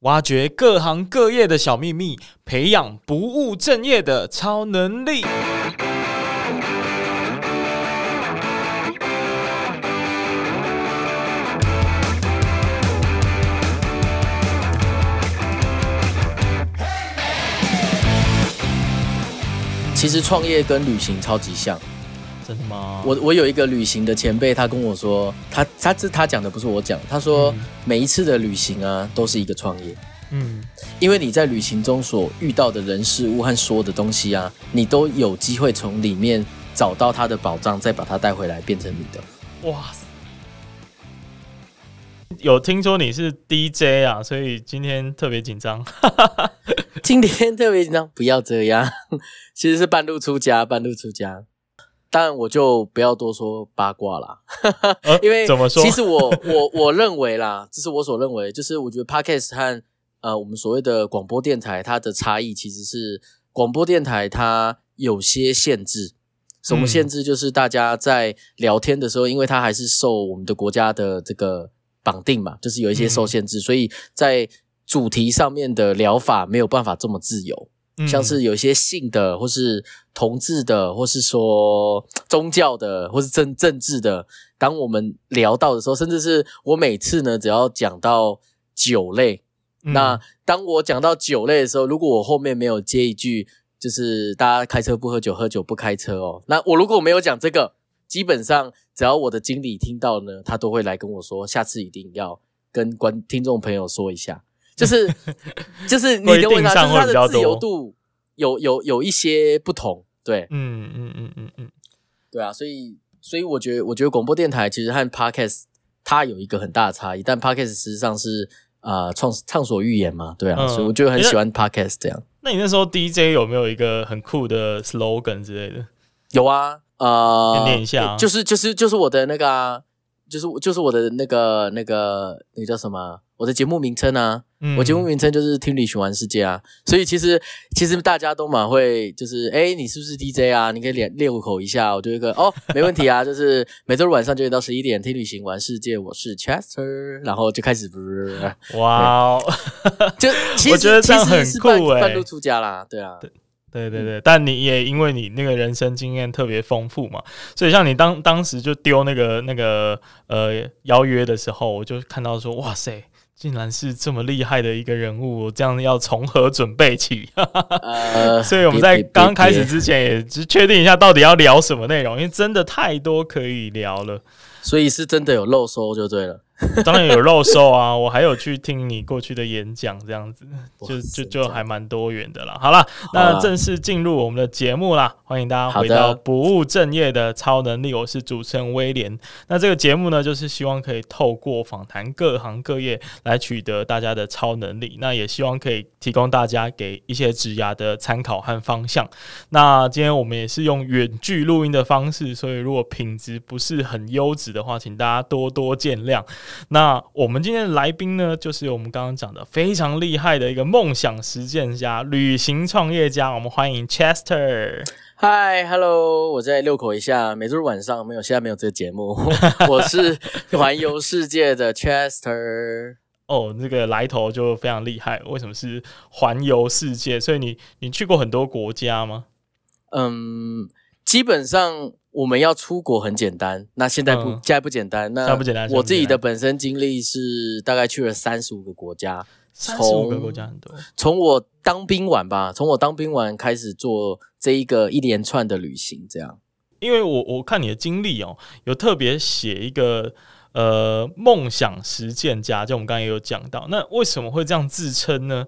挖掘各行各业的小秘密，培养不务正业的超能力。其实创业跟旅行超级像。真的吗？我我有一个旅行的前辈，他跟我说，他他这他讲的不是我讲，他说每一次的旅行啊，都是一个创业。嗯，因为你在旅行中所遇到的人事物和说的东西啊，你都有机会从里面找到他的宝藏，再把它带回来变成你的。哇塞！有听说你是 DJ 啊，所以今天特别紧张。今天特别紧张，不要这样。其实是半路出家，半路出家。当然，我就不要多说八卦啦，呃、因为怎么说？其实我我我认为啦，这是我所认为，就是我觉得 Podcast 和呃我们所谓的广播电台它的差异，其实是广播电台它有些限制。什么限制？就是大家在聊天的时候，因为它还是受我们的国家的这个绑定嘛，就是有一些受限制，嗯、所以在主题上面的聊法没有办法这么自由。像是有一些性的，或是同志的，或是说宗教的，或是政政治的。当我们聊到的时候，甚至是我每次呢，只要讲到酒类，嗯、那当我讲到酒类的时候，如果我后面没有接一句，就是大家开车不喝酒，喝酒不开车哦。那我如果没有讲这个，基本上只要我的经理听到呢，他都会来跟我说，下次一定要跟观听众朋友说一下。就是 就是你的问答，就是他的自由度有有有一些不同，对，嗯嗯嗯嗯嗯，对啊，所以所以我觉得我觉得广播电台其实和 Podcast 它有一个很大的差异，但 Podcast 实际上是啊畅畅所欲言嘛，对啊，嗯、所以我就很喜欢 Podcast 这样。那你那时候 DJ 有没有一个很酷的 slogan 之类的？有啊，呃，念一下、啊，就是就是就是我的那个、啊，就是就是我的那个那个那个叫什么？我的节目名称啊，嗯、我节目名称就是听旅行玩世界啊，所以其实其实大家都蛮会，就是哎，你是不是 DJ 啊？你可以练练口一下，我就一个哦，没问题啊，就是每周日晚上九点到十一点听旅行玩世界，我是 Chester，然后就开始，哇哦，就其实我觉得这样很酷诶、欸，半路出家啦，对啊，对对对对，但你也因为你那个人生经验特别丰富嘛，所以像你当当时就丢那个那个呃邀约的时候，我就看到说，哇塞。竟然是这么厉害的一个人物，我这样要从何准备起？呃，所以我们在刚开始之前也只确定一下到底要聊什么内容，因为真的太多可以聊了，所以是真的有漏收就对了。当然有肉收啊！我还有去听你过去的演讲，这样子就就就还蛮多元的啦。好了，那正式进入我们的节目啦！欢迎大家回到不务正业的超能力，我是主持人威廉。那这个节目呢，就是希望可以透过访谈各行各业来取得大家的超能力，那也希望可以提供大家给一些职涯的参考和方向。那今天我们也是用远距录音的方式，所以如果品质不是很优质的话，请大家多多见谅。那我们今天的来宾呢，就是我们刚刚讲的非常厉害的一个梦想实践家、旅行创业家。我们欢迎 Chester。Hi，Hello，我在六口一下。每周日晚上没有，现在没有这个节目。我是环游世界的 Chester。哦，这个来头就非常厉害。为什么是环游世界？所以你你去过很多国家吗？嗯，基本上。我们要出国很简单，那现在不，嗯、现在不简单。那我自己的本身经历是大概去了三十五个国家，三十五个国家很多。从我当兵完吧，从我当兵完开始做这一个一连串的旅行，这样。因为我我看你的经历哦，有特别写一个呃梦想实践家，就我们刚才也有讲到，那为什么会这样自称呢？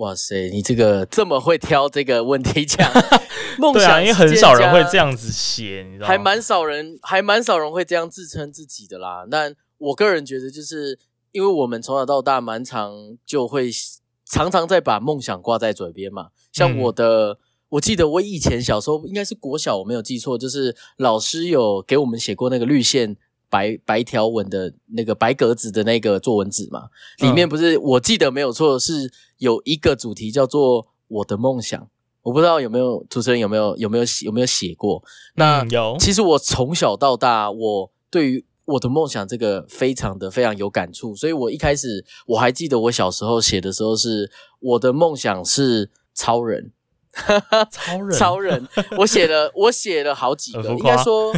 哇塞，你这个这么会挑这个问题讲，梦想因为很少人会这样子写，你知道吗？还蛮少人，还蛮少人会这样自称自己的啦。但我个人觉得，就是因为我们从小到大蛮常就会常常在把梦想挂在嘴边嘛。像我的，嗯、我记得我以前小时候应该是国小，我没有记错，就是老师有给我们写过那个绿线。白白条纹的那个白格子的那个作文纸嘛，里面不是、嗯、我记得没有错，是有一个主题叫做我的梦想。我不知道有没有主持人有没有有没有写有没有写过？那有。其实我从小到大，我对于我的梦想这个非常的非常有感触，所以我一开始我还记得我小时候写的时候是我的梦想是 超人，超人，超人，我写了我写了好几个，应该说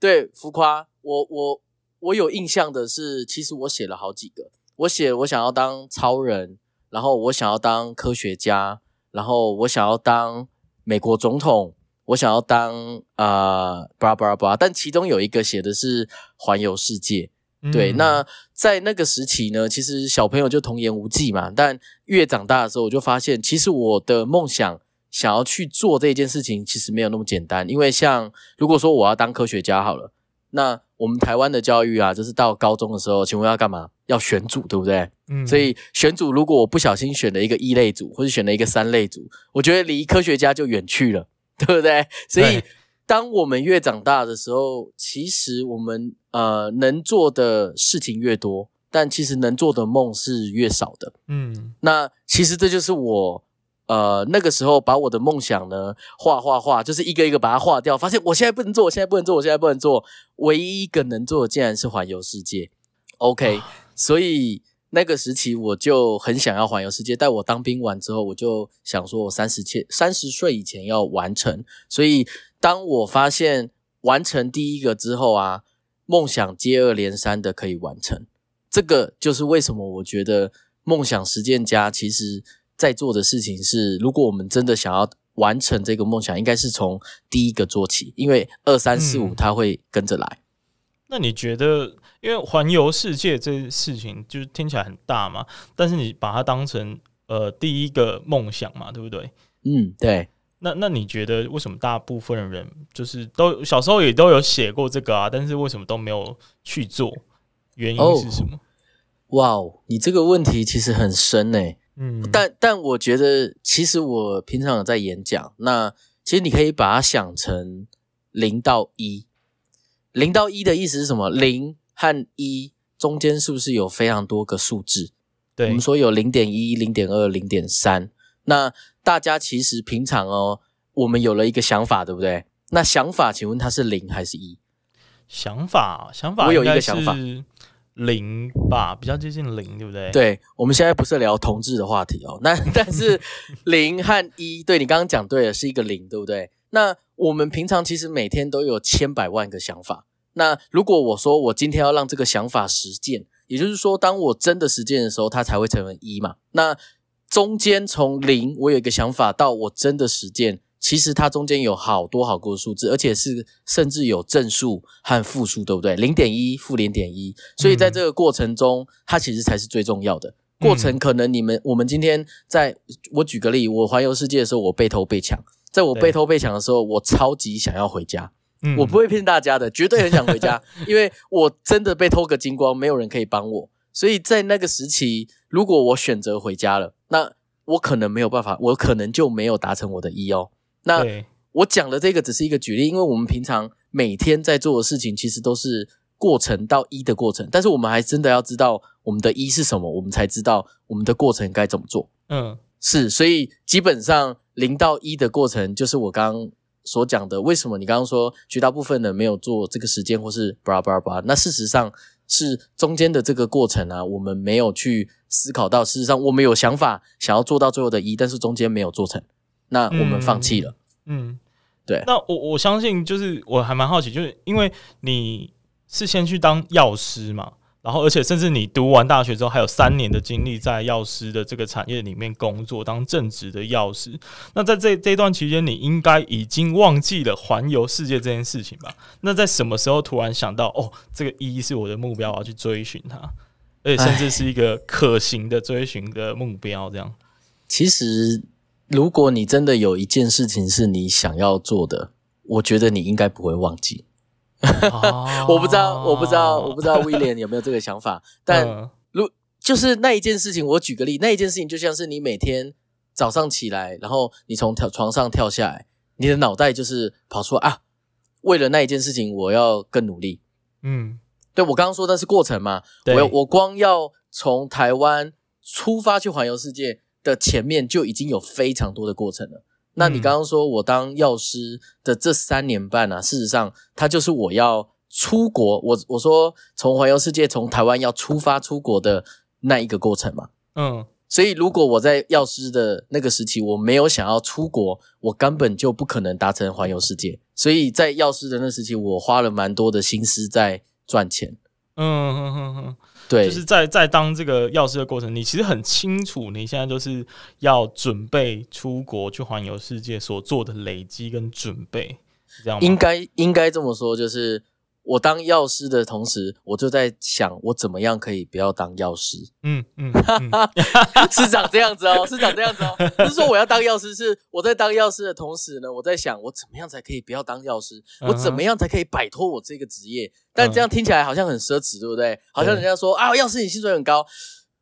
对浮夸，我我我有印象的是，其实我写了好几个，我写我想要当超人，然后我想要当科学家，然后我想要当美国总统。我想要当啊，巴拉巴拉巴拉，但其中有一个写的是环游世界。嗯、对，那在那个时期呢，其实小朋友就童言无忌嘛。但越长大的时候，我就发现，其实我的梦想想要去做这件事情，其实没有那么简单。因为像如果说我要当科学家好了，那我们台湾的教育啊，就是到高中的时候，请问要干嘛？要选组，对不对？嗯。所以选组，如果我不小心选了一个一类组，或者选了一个三类组，我觉得离科学家就远去了。对不对？所以，当我们越长大的时候，其实我们呃能做的事情越多，但其实能做的梦是越少的。嗯，那其实这就是我呃那个时候把我的梦想呢画画画，就是一个一个把它画掉，发现我现在不能做，我现在不能做，我现在不能做，唯一一个能做的竟然是环游世界。OK，所以。那个时期我就很想要环游世界，但我当兵完之后，我就想说，我三十前三十岁以前要完成。所以当我发现完成第一个之后啊，梦想接二连三的可以完成。这个就是为什么我觉得梦想实践家其实在做的事情是，如果我们真的想要完成这个梦想，应该是从第一个做起，因为二三四五它会跟着来。嗯。那你觉得？因为环游世界这件事情就是听起来很大嘛，但是你把它当成呃第一个梦想嘛，对不对？嗯，对。那那你觉得为什么大部分人就是都小时候也都有写过这个啊，但是为什么都没有去做？原因是什么？哇哦，你这个问题其实很深诶。嗯，但但我觉得其实我平常有在演讲，那其实你可以把它想成零到一，零到一的意思是什么？零。和一中间是不是有非常多个数字？对，我们说有零点一、零点二、零点三。那大家其实平常哦，我们有了一个想法，对不对？那想法，请问它是零还是一？想法，想法，我有一个想法，零吧，比较接近零，对不对？对，我们现在不是聊同志的话题哦。那但是零和一，对，你刚刚讲对了，是一个零，对不对？那我们平常其实每天都有千百万个想法。那如果我说我今天要让这个想法实践，也就是说，当我真的实践的时候，它才会成为一嘛。那中间从零，我有一个想法到我真的实践，其实它中间有好多好多数字，而且是甚至有正数和负数，对不对？零点一、负零点一，所以在这个过程中，它其实才是最重要的过程。可能你们我们今天在，我举个例，我环游世界的时候，我被偷被抢，在我被偷被抢的时候，我超级想要回家。嗯，我不会骗大家的，绝对很想回家，因为我真的被偷个精光，没有人可以帮我。所以在那个时期，如果我选择回家了，那我可能没有办法，我可能就没有达成我的一哦。那我讲的这个只是一个举例，因为我们平常每天在做的事情，其实都是过程到一的过程，但是我们还真的要知道我们的一是什么，我们才知道我们的过程该怎么做。嗯，是，所以基本上零到一的过程，就是我刚刚所讲的，为什么你刚刚说绝大部分人没有做这个时间，或是巴拉巴拉巴拉？那事实上是中间的这个过程啊，我们没有去思考到。事实上，我们有想法想要做到最后的一，但是中间没有做成，那我们放弃了。嗯，嗯对。那我我相信，就是我还蛮好奇，就是因为你是先去当药师嘛。然后，而且甚至你读完大学之后，还有三年的经历在药师的这个产业里面工作，当正职的药师。那在这这段期间，你应该已经忘记了环游世界这件事情吧？那在什么时候突然想到，哦，这个一是我的目标，我要去追寻它，而且甚至是一个可行的追寻的目标？这样。其实，如果你真的有一件事情是你想要做的，我觉得你应该不会忘记。我不知道，我不知道，我不知道威廉有没有这个想法。但如就是那一件事情，我举个例，那一件事情就像是你每天早上起来，然后你从跳床上跳下来，你的脑袋就是跑出来啊，为了那一件事情，我要更努力。嗯，对，我刚刚说那是过程嘛，我我光要从台湾出发去环游世界的前面就已经有非常多的过程了。那你刚刚说我当药师的这三年半啊，事实上，它就是我要出国，我我说从环游世界从台湾要出发出国的那一个过程嘛。嗯，所以如果我在药师的那个时期，我没有想要出国，我根本就不可能达成环游世界。所以在药师的那时期，我花了蛮多的心思在赚钱。嗯哼哼哼。对，就是在在当这个药师的过程，你其实很清楚，你现在就是要准备出国去环游世界所做的累积跟准备，是这样吗？应该应该这么说，就是。我当药师的同时，我就在想，我怎么样可以不要当药师？嗯嗯，嗯 是长这样子哦，是长这样子哦。不是说我要当药师，是我在当药师的同时呢，我在想，我怎么样才可以不要当药师？我怎么样才可以摆脱我这个职业？但这样听起来好像很奢侈，对不对？好像人家说啊，药师你薪水很高，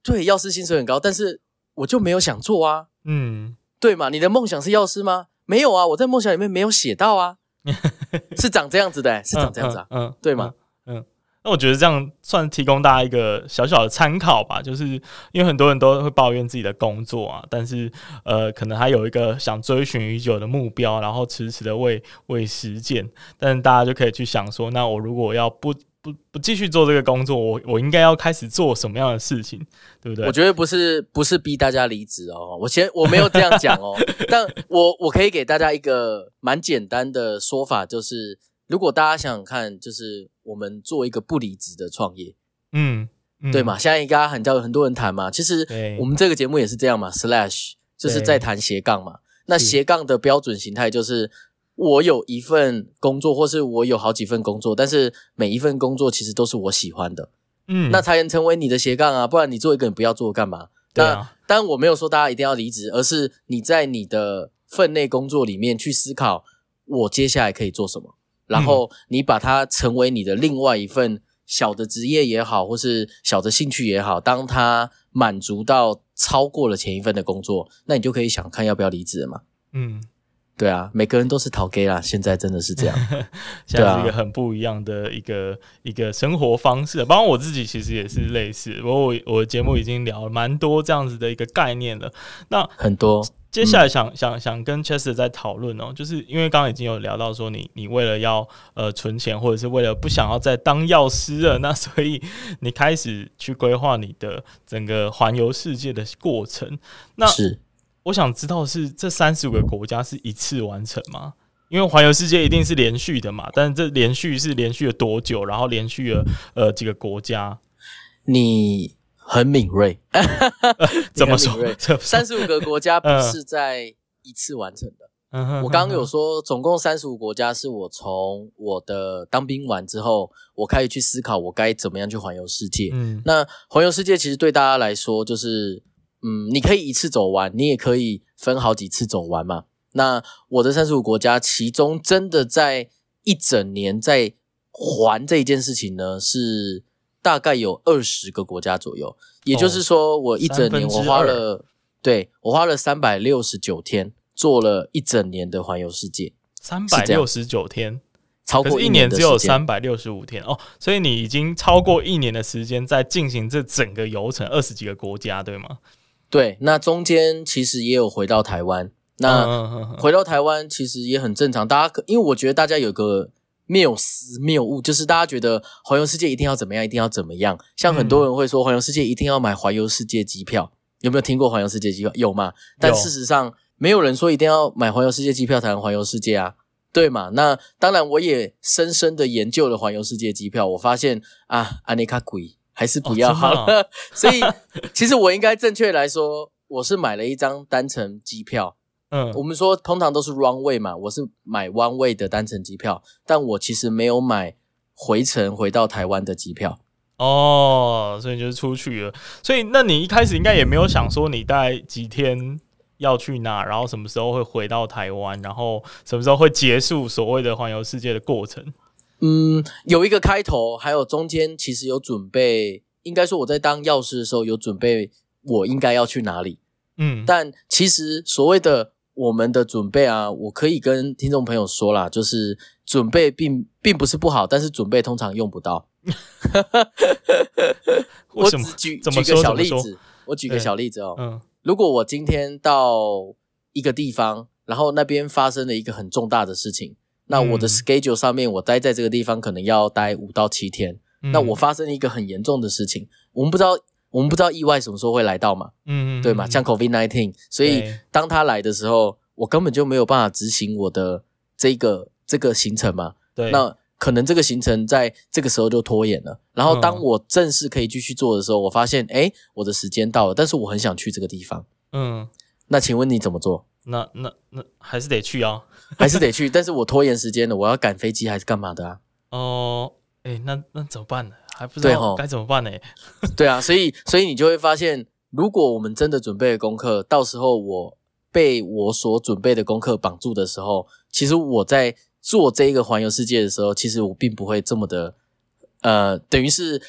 对，药师薪水很高，但是我就没有想做啊。嗯，对嘛？你的梦想是药师吗？没有啊，我在梦想里面没有写到啊。是长这样子的、欸，是长这样子啊，嗯，嗯嗯对吗？嗯，那我觉得这样算提供大家一个小小的参考吧，就是因为很多人都会抱怨自己的工作啊，但是呃，可能还有一个想追寻已久的目标，然后迟迟的未未实践，但大家就可以去想说，那我如果要不。不不继续做这个工作，我我应该要开始做什么样的事情，对不对？我觉得不是不是逼大家离职哦，我先我没有这样讲哦，但我我可以给大家一个蛮简单的说法，就是如果大家想想看，就是我们做一个不离职的创业，嗯，嗯对嘛？现在应该很叫很多人谈嘛，其实我们这个节目也是这样嘛，slash 就是在谈斜杠嘛，那斜杠的标准形态就是。我有一份工作，或是我有好几份工作，但是每一份工作其实都是我喜欢的，嗯，那才能成为你的斜杠啊，不然你做一个你不要做干嘛？对啊，当然我没有说大家一定要离职，而是你在你的分内工作里面去思考，我接下来可以做什么，然后你把它成为你的另外一份小的职业也好，或是小的兴趣也好，当它满足到超过了前一份的工作，那你就可以想看要不要离职了嘛，嗯。对啊，每个人都是逃 gay 啦，现在真的是这样，现在是一个很不一样的一个、啊、一个生活方式。包括我自己其实也是类似，不过我我的节目已经聊了蛮多这样子的一个概念了。那很多，接下来想、嗯、想想跟 Chester 在讨论哦，就是因为刚刚已经有聊到说你你为了要呃存钱，或者是为了不想要再当药师了，那 所以你开始去规划你的整个环游世界的过程。那是。我想知道是这三十五个国家是一次完成吗？因为环游世界一定是连续的嘛，但是这连续是连续了多久？然后连续了呃几个国家？你很敏锐，怎么说？三十五个国家不是在一次完成的。嗯、我刚刚有说，总共三十五国家是我从我的当兵完之后，我开始去思考我该怎么样去环游世界。嗯，那环游世界其实对大家来说就是。嗯，你可以一次走完，你也可以分好几次走完嘛。那我的三十五国家，其中真的在一整年在环这一件事情呢，是大概有二十个国家左右。也就是说，我一整年我花了，对，我花了三百六十九天，做了一整年的环游世界。三百六十九天，超过一年只有三百六十五天哦，所以你已经超过一年的时间在进行这整个游程，二十几个国家，对吗？对，那中间其实也有回到台湾。那回到台湾其实也很正常。大家可因为我觉得大家有个谬思谬误，就是大家觉得环游世界一定要怎么样，一定要怎么样。像很多人会说环游世界一定要买环游世界机票，有没有听过环游世界机票？有吗？但事实上没有人说一定要买环游世界机票才能环游世界啊，对嘛？那当然，我也深深的研究了环游世界机票，我发现啊，安尼卡贵。还是不要好了，哦、所以其实我应该正确来说，我是买了一张单程机票。嗯，我们说通常都是 one way 嘛，我是买 one way 的单程机票，但我其实没有买回程回到台湾的机票。哦，所以就是出去了。所以那你一开始应该也没有想说你大概几天要去哪，然后什么时候会回到台湾，然后什么时候会结束所谓的环游世界的过程。嗯，有一个开头，还有中间其实有准备。应该说我在当药师的时候有准备，我应该要去哪里。嗯，但其实所谓的我们的准备啊，我可以跟听众朋友说啦，就是准备并并不是不好，但是准备通常用不到。我只举举个小例子，我举个小例子哦。嗯，如果我今天到一个地方，然后那边发生了一个很重大的事情。那我的 schedule 上面，我待在这个地方可能要待五到七天。嗯、那我发生一个很严重的事情，我们不知道，我们不知道意外什么时候会来到嘛？嗯，对嘛？像 COVID nineteen，所以当他来的时候，我根本就没有办法执行我的这个这个行程嘛。对，那可能这个行程在这个时候就拖延了。然后当我正式可以继续做的时候，我发现，哎，我的时间到了，但是我很想去这个地方。嗯，那请问你怎么做？那那那还是得去啊，还是得去。但是我拖延时间了，我要赶飞机还是干嘛的啊？哦，哎，那那怎么办呢？还不知道该怎么办呢？对啊，所以所以你就会发现，如果我们真的准备了功课，到时候我被我所准备的功课绑住的时候，其实我在做这个环游世界的时候，其实我并不会这么的，呃，等于是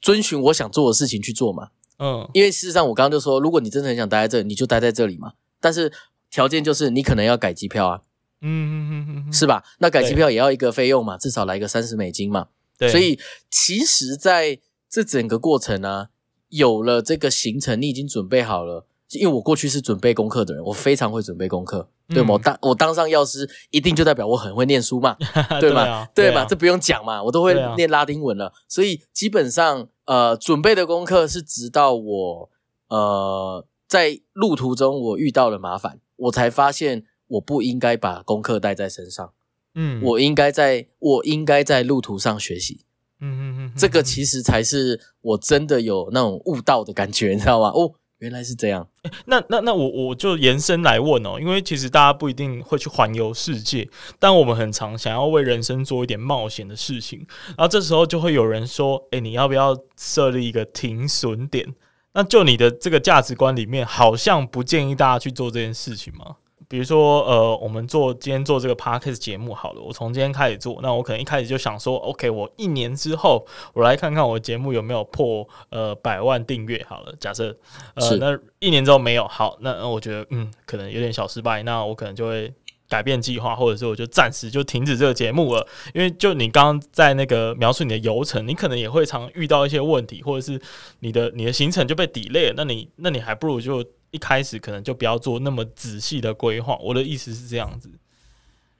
遵循我想做的事情去做嘛。嗯，因为事实上我刚刚就说，如果你真的很想待在这里，你就待在这里嘛。但是条件就是你可能要改机票啊，嗯嗯嗯嗯，是吧？那改机票也要一个费用嘛，至少来个三十美金嘛。对，所以其实在这整个过程呢、啊，有了这个行程，你已经准备好了。因为我过去是准备功课的人，我非常会准备功课，对吗？我当我当上药师，一定就代表我很会念书嘛，对吗？对，啊、对嘛，这不用讲嘛，我都会念拉丁文了。所以基本上，呃，准备的功课是直到我呃。在路途中，我遇到了麻烦，我才发现我不应该把功课带在身上。嗯，我应该在，我应该在路途上学习。嗯嗯嗯，这个其实才是我真的有那种悟道的感觉，你知道吗？哦，原来是这样。那那那我我就延伸来问哦，因为其实大家不一定会去环游世界，但我们很常想要为人生做一点冒险的事情，然后这时候就会有人说：“诶，你要不要设立一个停损点？”那就你的这个价值观里面，好像不建议大家去做这件事情吗？比如说，呃，我们做今天做这个 podcast 节目好了，我从今天开始做，那我可能一开始就想说，OK，我一年之后，我来看看我的节目有没有破呃百万订阅好了。假设呃，那一年之后没有，好，那那我觉得嗯，可能有点小失败，那我可能就会。改变计划，或者是我就暂时就停止这个节目了，因为就你刚刚在那个描述你的游程，你可能也会常遇到一些问题，或者是你的你的行程就被 delay 了，那你那你还不如就一开始可能就不要做那么仔细的规划。我的意思是这样子，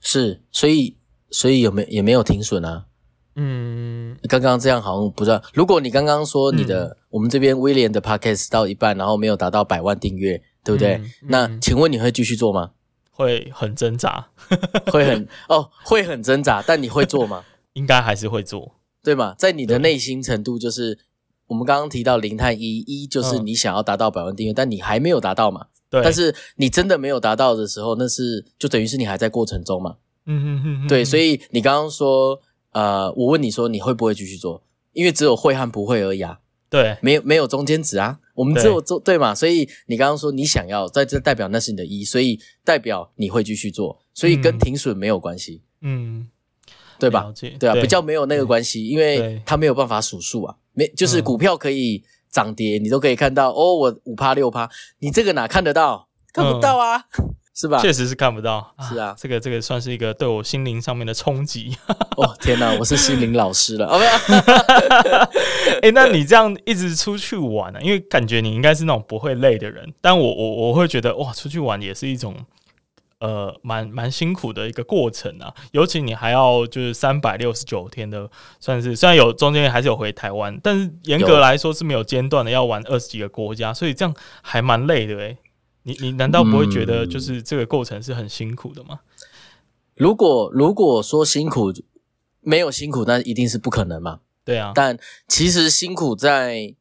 是，所以所以有没也没有停损啊？嗯，刚刚这样好像不知道。如果你刚刚说你的、嗯、我们这边威廉的 podcast 到一半，然后没有达到百万订阅，对不对？嗯嗯、那请问你会继续做吗？会很挣扎，会很哦，会很挣扎，但你会做吗？应该还是会做，对吗？在你的内心程度，就是我们刚刚提到零和一，一就是你想要达到百万订阅，嗯，但你还没有达到嘛？对。但是你真的没有达到的时候，那是就等于是你还在过程中嘛？嗯哼哼哼。对，所以你刚刚说，呃，我问你说你会不会继续做？因为只有会和不会而已啊。对，没有没有中间值啊。我们只有做对，对嘛，所以你刚刚说你想要在这代表那是你的一，所以代表你会继续做，所以跟停损没有关系，嗯，对吧？对啊对，比较没有那个关系，因为它没有办法数数啊，没就是股票可以涨跌，你都可以看到哦，我五趴六趴，你这个哪看得到？看不到啊。嗯是吧？确实是看不到。是啊，啊，这个这个算是一个对我心灵上面的冲击。哦天哪，我是心灵老师了。哎，那你这样一直出去玩呢、啊？因为感觉你应该是那种不会累的人，但我我我会觉得哇，出去玩也是一种呃蛮蛮辛苦的一个过程啊。尤其你还要就是三百六十九天的，算是虽然有中间还是有回台湾，但是严格来说是没有间断的，要玩二十几个国家，所以这样还蛮累的哎。你你难道不会觉得就是这个过程是很辛苦的吗？嗯、如果如果说辛苦没有辛苦，那一定是不可能嘛。对啊，但其实辛苦在，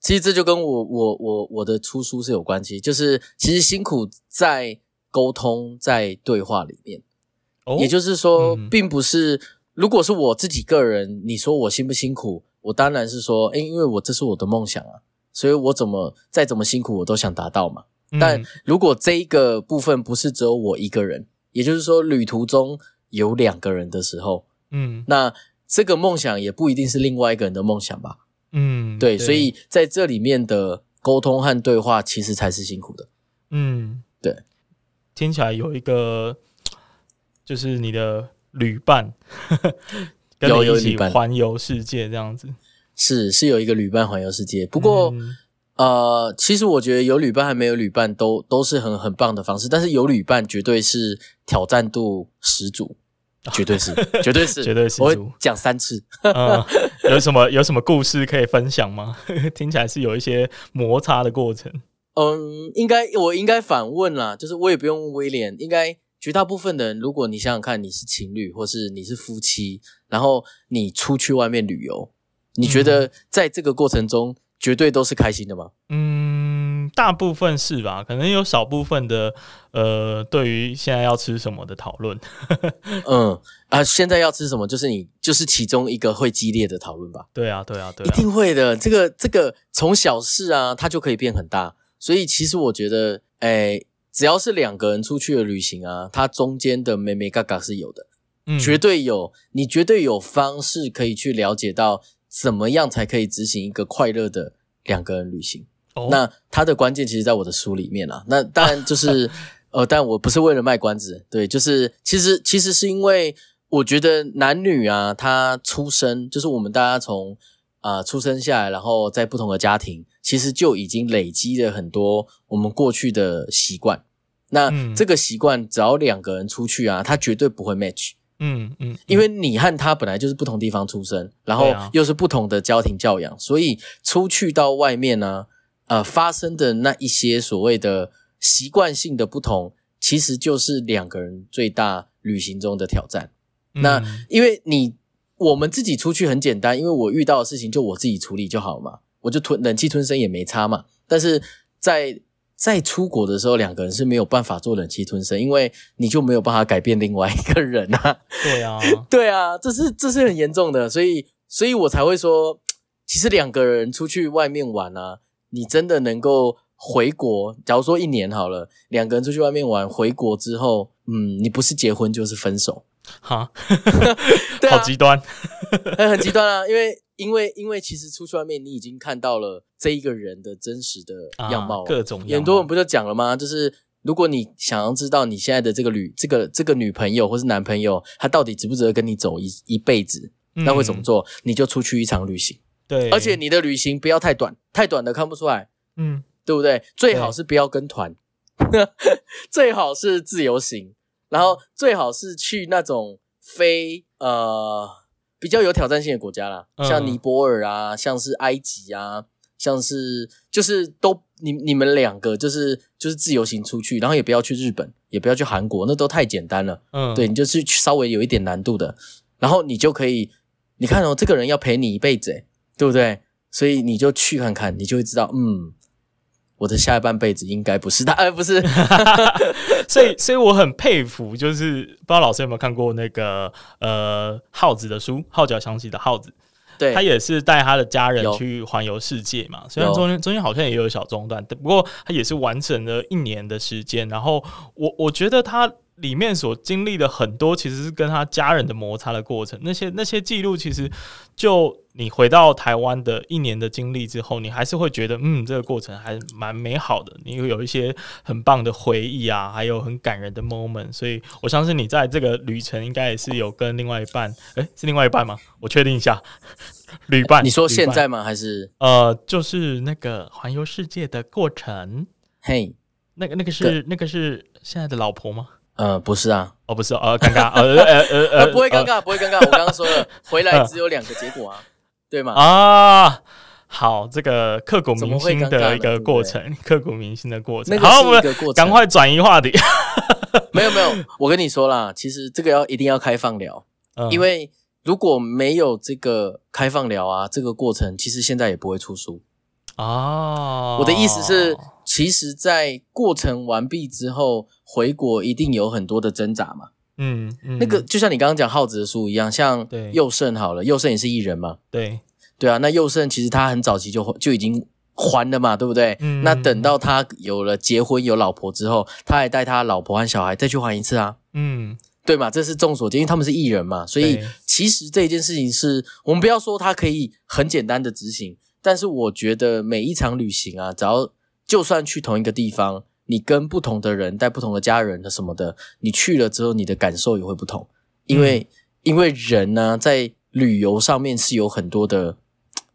其实这就跟我我我我的出书是有关系，就是其实辛苦在沟通在对话里面。哦，也就是说，并不是如果是我自己个人，你说我辛不辛苦，我当然是说，诶，因为我这是我的梦想啊，所以我怎么再怎么辛苦，我都想达到嘛。但如果这一个部分不是只有我一个人，也就是说旅途中有两个人的时候，嗯，那这个梦想也不一定是另外一个人的梦想吧？嗯，对，对，所以在这里面的沟通和对话其实才是辛苦的。嗯，对，听起来有一个就是你的旅伴，跟你一起环游世界这样子，是是有一个旅伴环游世界，不过。嗯呃，其实我觉得有旅伴还没有旅伴都都是很很棒的方式，但是有旅伴绝对是挑战度十足。绝对是，绝对是，绝对是。我讲三次。嗯，有什么有什么故事可以分享吗？听起来是有一些摩擦的过程。嗯，应该我应该反问啦，就是我也不用问威廉，应该绝大部分的人，如果你想想看，你是情侣或是你是夫妻，然后你出去外面旅游，你觉得在这个过程中绝对都是开心的吗？嗯。大部分是吧？可能有少部分的，呃，对于现在要吃什么的讨论。嗯啊，现在要吃什么，就是你就是其中一个会激烈的讨论吧？对啊，对啊，对啊，一定会的。这个这个从小事啊，它就可以变很大。所以其实我觉得，哎，只要是两个人出去的旅行啊，它中间的眉眉角角是有的，嗯，绝对有。你绝对有方式可以去了解到怎么样才可以执行一个快乐的两个人旅行。Oh. 那它的关键其实在我的书里面啊。那当然就是，呃，但我不是为了卖关子，对，就是其实其实是因为我觉得男女啊，他出生就是我们大家从啊、呃、出生下来，然后在不同的家庭，其实就已经累积了很多我们过去的习惯。那、嗯、这个习惯只要两个人出去啊，他绝对不会 match。嗯嗯，嗯，因为你和他本来就是不同地方出生，然后又是不同的家庭教养，啊、所以出去到外面呢、啊。呃，发生的那一些所谓的习惯性的不同，其实就是两个人最大旅行中的挑战。嗯、那因为你我们自己出去很简单，因为我遇到的事情就我自己处理就好嘛，我就吞忍气吞声也没差嘛。但是在在出国的时候，两个人是没有办法做忍气吞声，因为你就没有办法改变另外一个人啊。对啊，对啊，这是这是很严重的，所以所以我才会说，其实两个人出去外面玩啊。你真的能够回国？假如说一年好了，两个人出去外面玩，回国之后，嗯，你不是结婚就是分手，哈，对啊，好极端，很极端啊！因为，因为，因为其实出去外面，你已经看到了这一个人的真实的样貌，啊，各种样貌。很多人不就讲了吗？就是如果你想要知道你现在的这个女，这个这个女朋友或是男朋友，他到底值不值得跟你走一一辈子，嗯，那会怎么做？你就出去一场旅行。对，而且你的旅行不要太短，太短的看不出来，嗯，对不对？最好是不要跟团，最好是自由行，然后最好是去那种非呃比较有挑战性的国家啦，嗯、像尼泊尔啊，像是埃及啊，像是就是都你你们两个就是就是自由行出去，然后也不要去日本，也不要去韩国，那都太简单了，嗯，对，你就是稍微有一点难度的，然后你就可以，你看哦，这个人要陪你一辈子，诶对不对？所以你就去看看，你就会知道，嗯，我的下半辈子应该不是他，而、呃、不是。所以，所以我很佩服，就是不知道老师有没有看过那个呃耗子的书，《号角响起的耗子》。对，他也是带他的家人去环游世界嘛。虽然中间中间好像也有小中断，不过他也是完整了一年的时间。然后我我觉得他。里面所经历的很多，其实是跟他家人的摩擦的过程。那些那些记录，其实就你回到台湾的一年的经历之后，你还是会觉得，嗯，这个过程还蛮美好的。你会有一些很棒的回忆啊，还有很感人的 moment。所以我相信你在这个旅程应该也是有跟另外一半，诶，是另外一半吗？我确定一下，旅伴。你说现在吗？还是呃，就是那个环游世界的过程？嘿，那个那个是那个是现在的老婆吗？呃，不是啊，哦，不是，哦，尴尬，呃，呃，呃，呃，不会尴尬，不会尴尬。我刚刚说了，回来只有两个结果啊，对吗？啊，好，这个刻骨铭心的一个过程，刻骨铭心的过程。好，我们赶快转移话题。没有没有，我跟你说啦，其实这个要一定要开放聊，因为如果没有这个开放聊啊，这个过程其实现在也不会出书啊。我的意思是。其实，在过程完毕之后，回国一定有很多的挣扎嘛。嗯，嗯，那个就像你刚刚讲耗子的书一样，像佑胜好了，佑胜也是艺人嘛。对，对啊，那佑胜其实他很早期就就已经还了嘛，对不对？嗯。那等到他有了结婚有老婆之后，他还带他老婆和小孩再去还一次啊。嗯，对嘛，这是众所皆知，因为他们是艺人嘛，所以其实这件事情是我们不要说他可以很简单的执行，但是我觉得每一场旅行啊，只要就算去同一个地方，你跟不同的人带不同的家人的什么的，你去了之后，你的感受也会不同。因为、嗯、因为人呢，在旅游上面是有很多的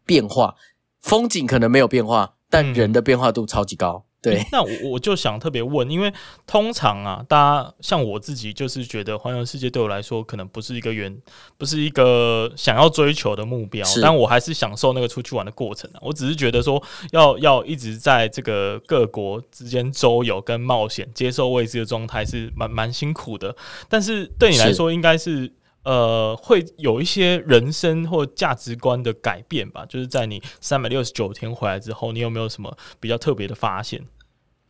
变化，风景可能没有变化，但人的变化度超级高。对，那我我就想特别问，因为通常啊，大家像我自己，就是觉得环游世界对我来说，可能不是一个远，不是一个想要追求的目标，但我还是享受那个出去玩的过程啊。我只是觉得说，要要一直在这个各国之间周游跟冒险，接受未知的状态，是蛮蛮辛苦的。但是对你来说，应该是。呃，会有一些人生或价值观的改变吧。就是在你三百六十九天回来之后，你有没有什么比较特别的发现？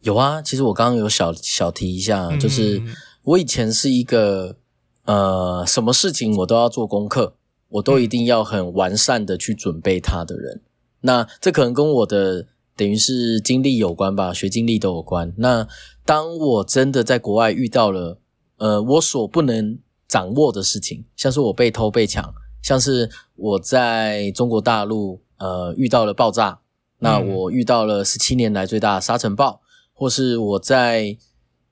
有啊，其实我刚刚有小小提一下，就是我以前是一个呃，什么事情我都要做功课，我都一定要很完善的去准备它的人。那这可能跟我的等于是经历有关吧，学经历都有关。那当我真的在国外遇到了，呃，我所不能。掌握的事情，像是我被偷被抢，像是我在中国大陆呃遇到了爆炸，那我遇到了十七年来最大的沙尘暴，或是我在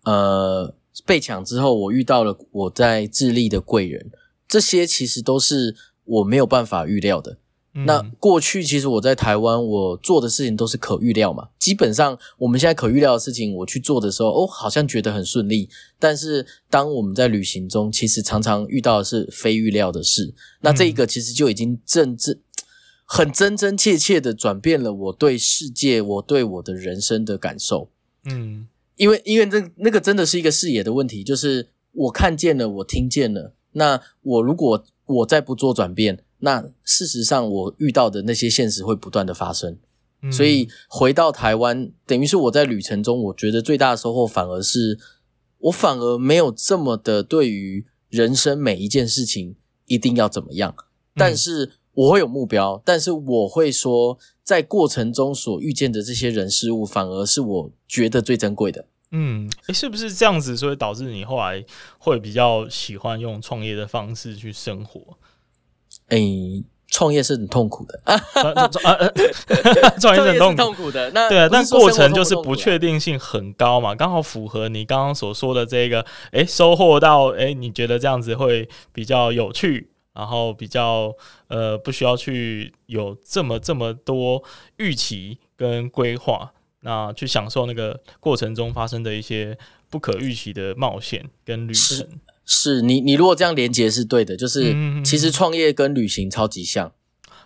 呃被抢之后，我遇到了我在智利的贵人，这些其实都是我没有办法预料的。那过去其实我在台湾，我做的事情都是可预料嘛。基本上我们现在可预料的事情，我去做的时候，哦，好像觉得很顺利。但是当我们在旅行中，其实常常遇到的是非预料的事。那这一个其实就已经真正 很真真切切的转变了我对世界、我对我的人生的感受。嗯，因为因为这那个真的是一个视野的问题，就是我看见了，我听见了。那我如果我再不做转变，那事实上，我遇到的那些现实会不断的发生，嗯，所以回到台湾，等于是我在旅程中，我觉得最大的收获，反而是我反而没有这么的对于人生每一件事情一定要怎么样，但是我会有目标，但是我会说，在过程中所遇见的这些人事物，反而是我觉得最珍贵的。嗯，诶，是不是这样子，所以导致你后来会比较喜欢用创业的方式去生活？哎，创业是很痛苦的，创业是很痛苦的。那对啊，但过程就是不确定性很高嘛，刚好符合你刚刚所说的这个。哎，收获到哎，你觉得这样子会比较有趣，然后比较呃，不需要去有这么这么多预期跟规划，那去享受那个过程中发生的一些不可预期的冒险跟旅程。是你，你如果这样连接是对的，就是其实创业跟旅行超级像。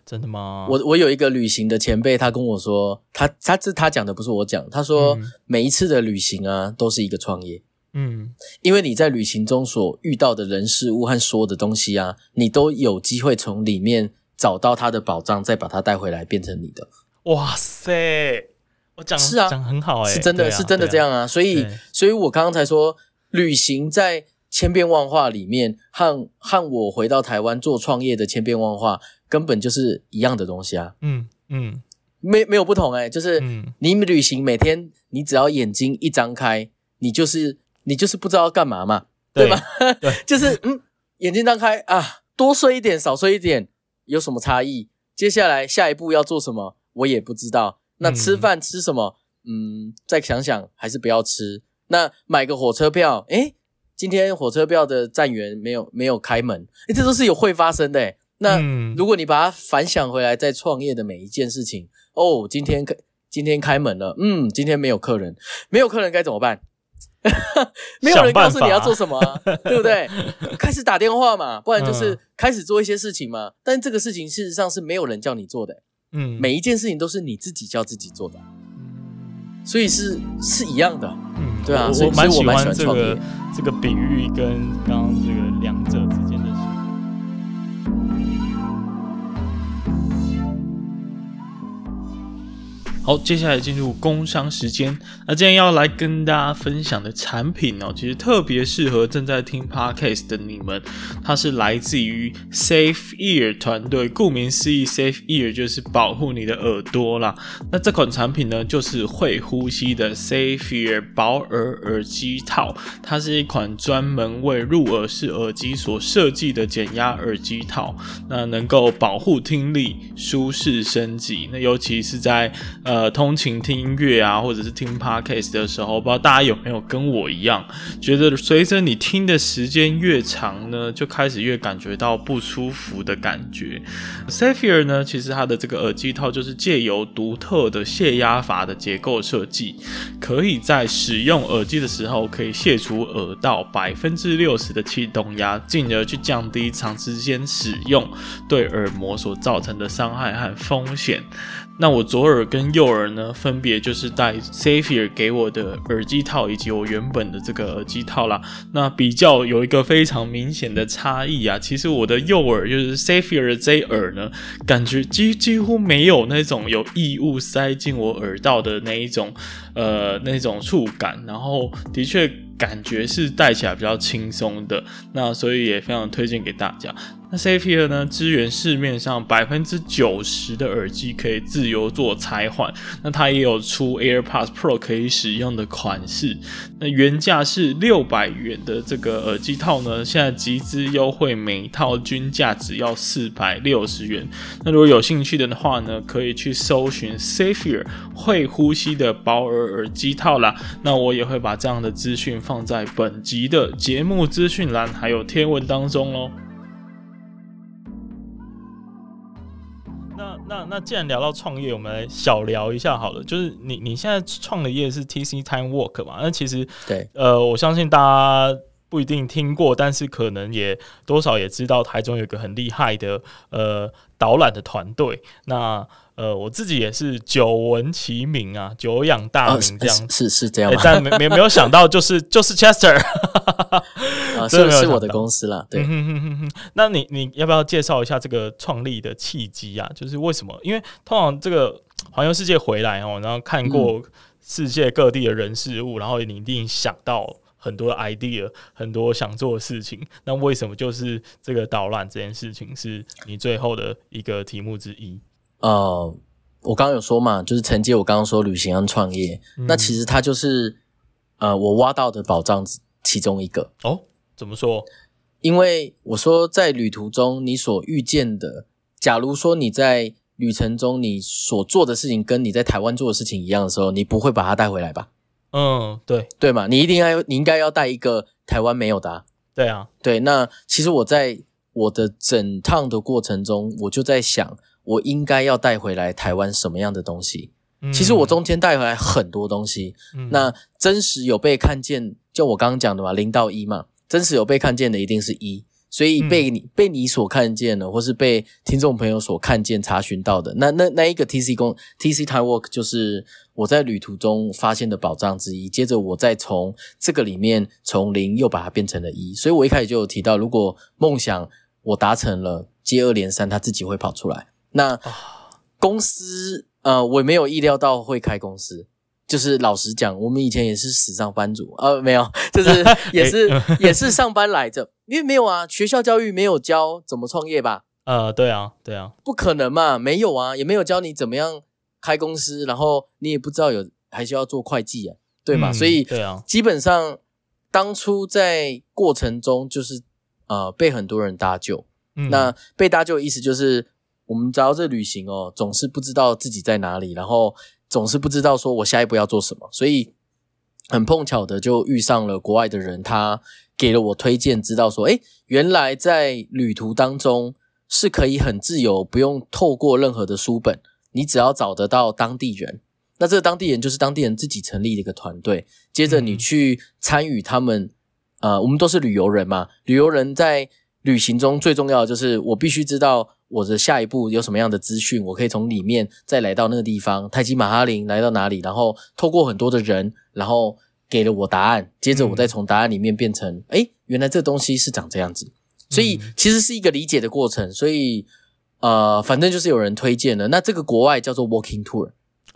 真的吗？我我有一个旅行的前辈，他跟我说，他他这他讲的不是我讲，他说每一次的旅行啊，都是一个创业。嗯，因为你在旅行中所遇到的人事物和所有的东西啊，你都有机会从里面找到他的宝藏，再把它带回来变成你的。哇塞，我讲是啊，讲很好哎、欸，是真的、啊、是真的这样啊，所以所以我刚刚才说旅行在。千变万化里面，和和我回到台湾做创业的千变万化，根本就是一样的东西啊。嗯嗯，没没有不同哎、欸，就是你旅行每天，你只要眼睛一张开，你就是你就是不知道要干嘛嘛，对，对吧？对，就是嗯，眼睛张开啊，多睡一点，少睡一点，有什么差异？接下来下一步要做什么，我也不知道。那吃饭吃什么？嗯，再想想，还是不要吃。那买个火车票，诶今天火车票的站员没有没有开门，诶，这都是有会发生的诶。那如果你把它反想回来，在创业的每一件事情，哦，今天开今天开门了，嗯，今天没有客人，没有客人该怎么办？没有人告诉你要做什么啊，对不对？开始打电话嘛，不然就是开始做一些事情嘛。但这个事情事实上是没有人叫你做的，嗯，每一件事情都是你自己叫自己做的，所以是是一样的，嗯，对啊，我蛮喜欢这个。这个比喻跟刚刚这个两者的。好，接下来进入工商时间。那今天要来跟大家分享的产品哦，其实特别适合正在听 Podcast 的你们。它是来自于 Safe Ear 团队，顾名思义，Safe Ear 就是保护你的耳朵啦。那这款产品呢，就是会呼吸的 Safe Ear 保耳耳机套。它是一款专门为入耳式耳机所设计的减压耳机套，那能够保护听力，舒适升级。那尤其是在呃呃通勤听音乐啊，或者是听 podcast 的时候，不知道大家有没有跟我一样，觉得随着你听的时间越长呢，就开始越感觉到不舒服的感觉。Savior 呢，其实它的这个耳机套就是借由独特的泄压阀的结构设计，可以在使用耳机的时候，可以卸除耳道百分之六十的气动压，进而去降低长时间使用对耳膜所造成的伤害和风险。那我左耳跟右耳呢，分别就是戴 Savior 给我的耳机套，以及我原本的这个耳机套啦。那比较有一个非常明显的差异啊，其实我的右耳就是 Savior 的这耳呢，感觉几几乎没有那种有异物塞进我耳道的那一种呃那种触感，然后的确感觉是戴起来比较轻松的。那所以也非常推荐给大家。那 Safir 呢，支援市面上百分之九十的耳机可以自由做拆换。那它也有出 AirPods Pro 可以使用的款式。那原价是六百元的这个耳机套呢，现在集资优惠，每套均价只要四百六十元。那如果有兴趣的话呢，可以去搜寻 Safir 会呼吸的保耳耳机套啦。那我也会把这样的资讯放在本集的节目资讯栏还有贴文当中喽。那那既然聊到创业，我们来小聊一下好了。就是你你现在创的业是 TC Time Work 嘛？那其实对，呃，我相信大家不一定听过，但是可能也多少也知道台中有个很厉害的呃导览的团队。那呃，我自己也是久闻其名啊，久仰大名这样，哦、是是这样、欸，但没没没有想到就是 就是 Chester，啊，是是我的公司啦，对。嗯、那你你要不要介绍一下这个创立的契机啊？就是为什么？因为通常这个环游世界回来哦，然后看过世界各地的人事物，嗯、然后你一定想到很多 idea，很多想做的事情。那为什么就是这个导览这件事情是你最后的一个题目之一？呃，我刚刚有说嘛，就是承接我刚刚说旅行跟创业，嗯、那其实它就是呃我挖到的宝藏其中一个哦。怎么说？因为我说在旅途中你所遇见的，假如说你在旅程中你所做的事情跟你在台湾做的事情一样的时候，你不会把它带回来吧？嗯，对对嘛，你一定要你应该要带一个台湾没有的、啊。对啊，对。那其实我在我的整趟的过程中，我就在想。我应该要带回来台湾什么样的东西？嗯、其实我中间带回来很多东西。嗯、那真实有被看见，就我刚刚讲的嘛，零到一嘛，真实有被看见的一定是一，所以被你、嗯、被你所看见的，或是被听众朋友所看见、查询到的，那那那一个 TC 公 TC Time Work 就是我在旅途中发现的宝藏之一。接着我再从这个里面从零又把它变成了一，所以我一开始就有提到，如果梦想我达成了，接二连三，它自己会跑出来。那公司呃，我没有意料到会开公司。就是老实讲，我们以前也是死上班族，呃，没有，就是也是也是上班来着。因为没有啊，学校教育没有教怎么创业吧？呃，对啊，对啊，不可能嘛，没有啊，也没有教你怎么样开公司，然后你也不知道有还需要做会计啊，对吗？嗯，所以对啊，基本上当初在过程中就是呃被很多人搭救。嗯，那被搭救的意思就是。我们只要这旅行哦，总是不知道自己在哪里，然后总是不知道说我下一步要做什么，所以很碰巧的就遇上了国外的人，他给了我推荐，知道说，诶，原来在旅途当中是可以很自由，不用透过任何的书本，你只要找得到当地人，那这个当地人就是当地人自己成立的一个团队，接着你去参与他们，呃，我们都是旅游人嘛，旅游人在旅行中最重要的就是我必须知道。我的下一步有什么样的资讯，我可以从里面再来到那个地方，泰姬玛哈林来到哪里，然后透过很多的人，然后给了我答案，接着我再从答案里面变成，诶、嗯、原来这东西是长这样子，所以其实是一个理解的过程，所以呃，反正就是有人推荐了，那这个国外叫做 Walking Tour，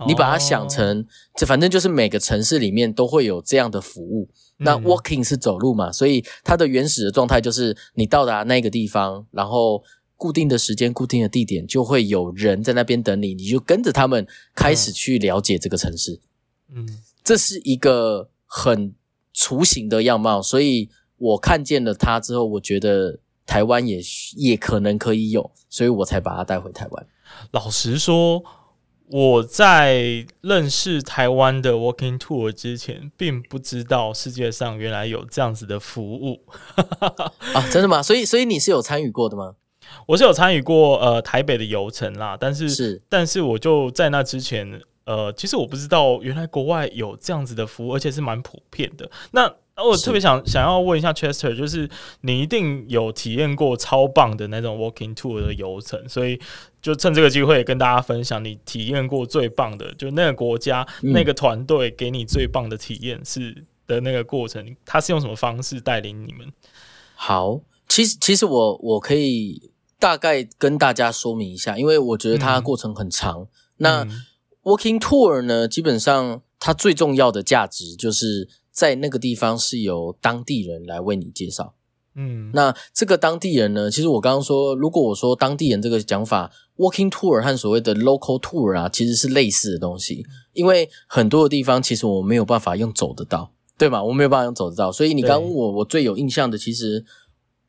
你把它想成，这反正就是每个城市里面都会有这样的服务，那 Walking 是走路嘛，所以它的原始的状态就是你到达那个地方，然后。固定的时间、固定的地点，就会有人在那边等你，你就跟着他们开始去了解这个城市。嗯，这是一个很雏形的样貌，所以我看见了它之后，我觉得台湾也也可能可以有，所以我才把它带回台湾。老实说，我在认识台湾的 Walking Tour 之前，并不知道世界上原来有这样子的服务 啊！真的吗？所以，所以你是有参与过的吗？我是有参与过呃台北的游程啦，但是是，但是我就在那之前，呃，其实我不知道原来国外有这样子的服务，而且是蛮普遍的。那我特别想想要问一下 Chester，就是你一定有体验过超棒的那种 Walking Tour 的游程，所以就趁这个机会跟大家分享你体验过最棒的，就那个国家、嗯、那个团队给你最棒的体验是的那个过程，他是用什么方式带领你们？好，其实其实我我可以大概跟大家说明一下，因为我觉得它过程很长。嗯、那 Walking Tour 呢，基本上它最重要的价值就是。在那个地方是由当地人来为你介绍，嗯，那这个当地人呢，其实我刚刚说，如果我说当地人这个讲法，walking tour 和所谓的 local tour 啊，其实是类似的东西，因为很多的地方其实我没有办法用走得到，对吗？我没有办法用走得到，所以你刚问我，我最有印象的，其实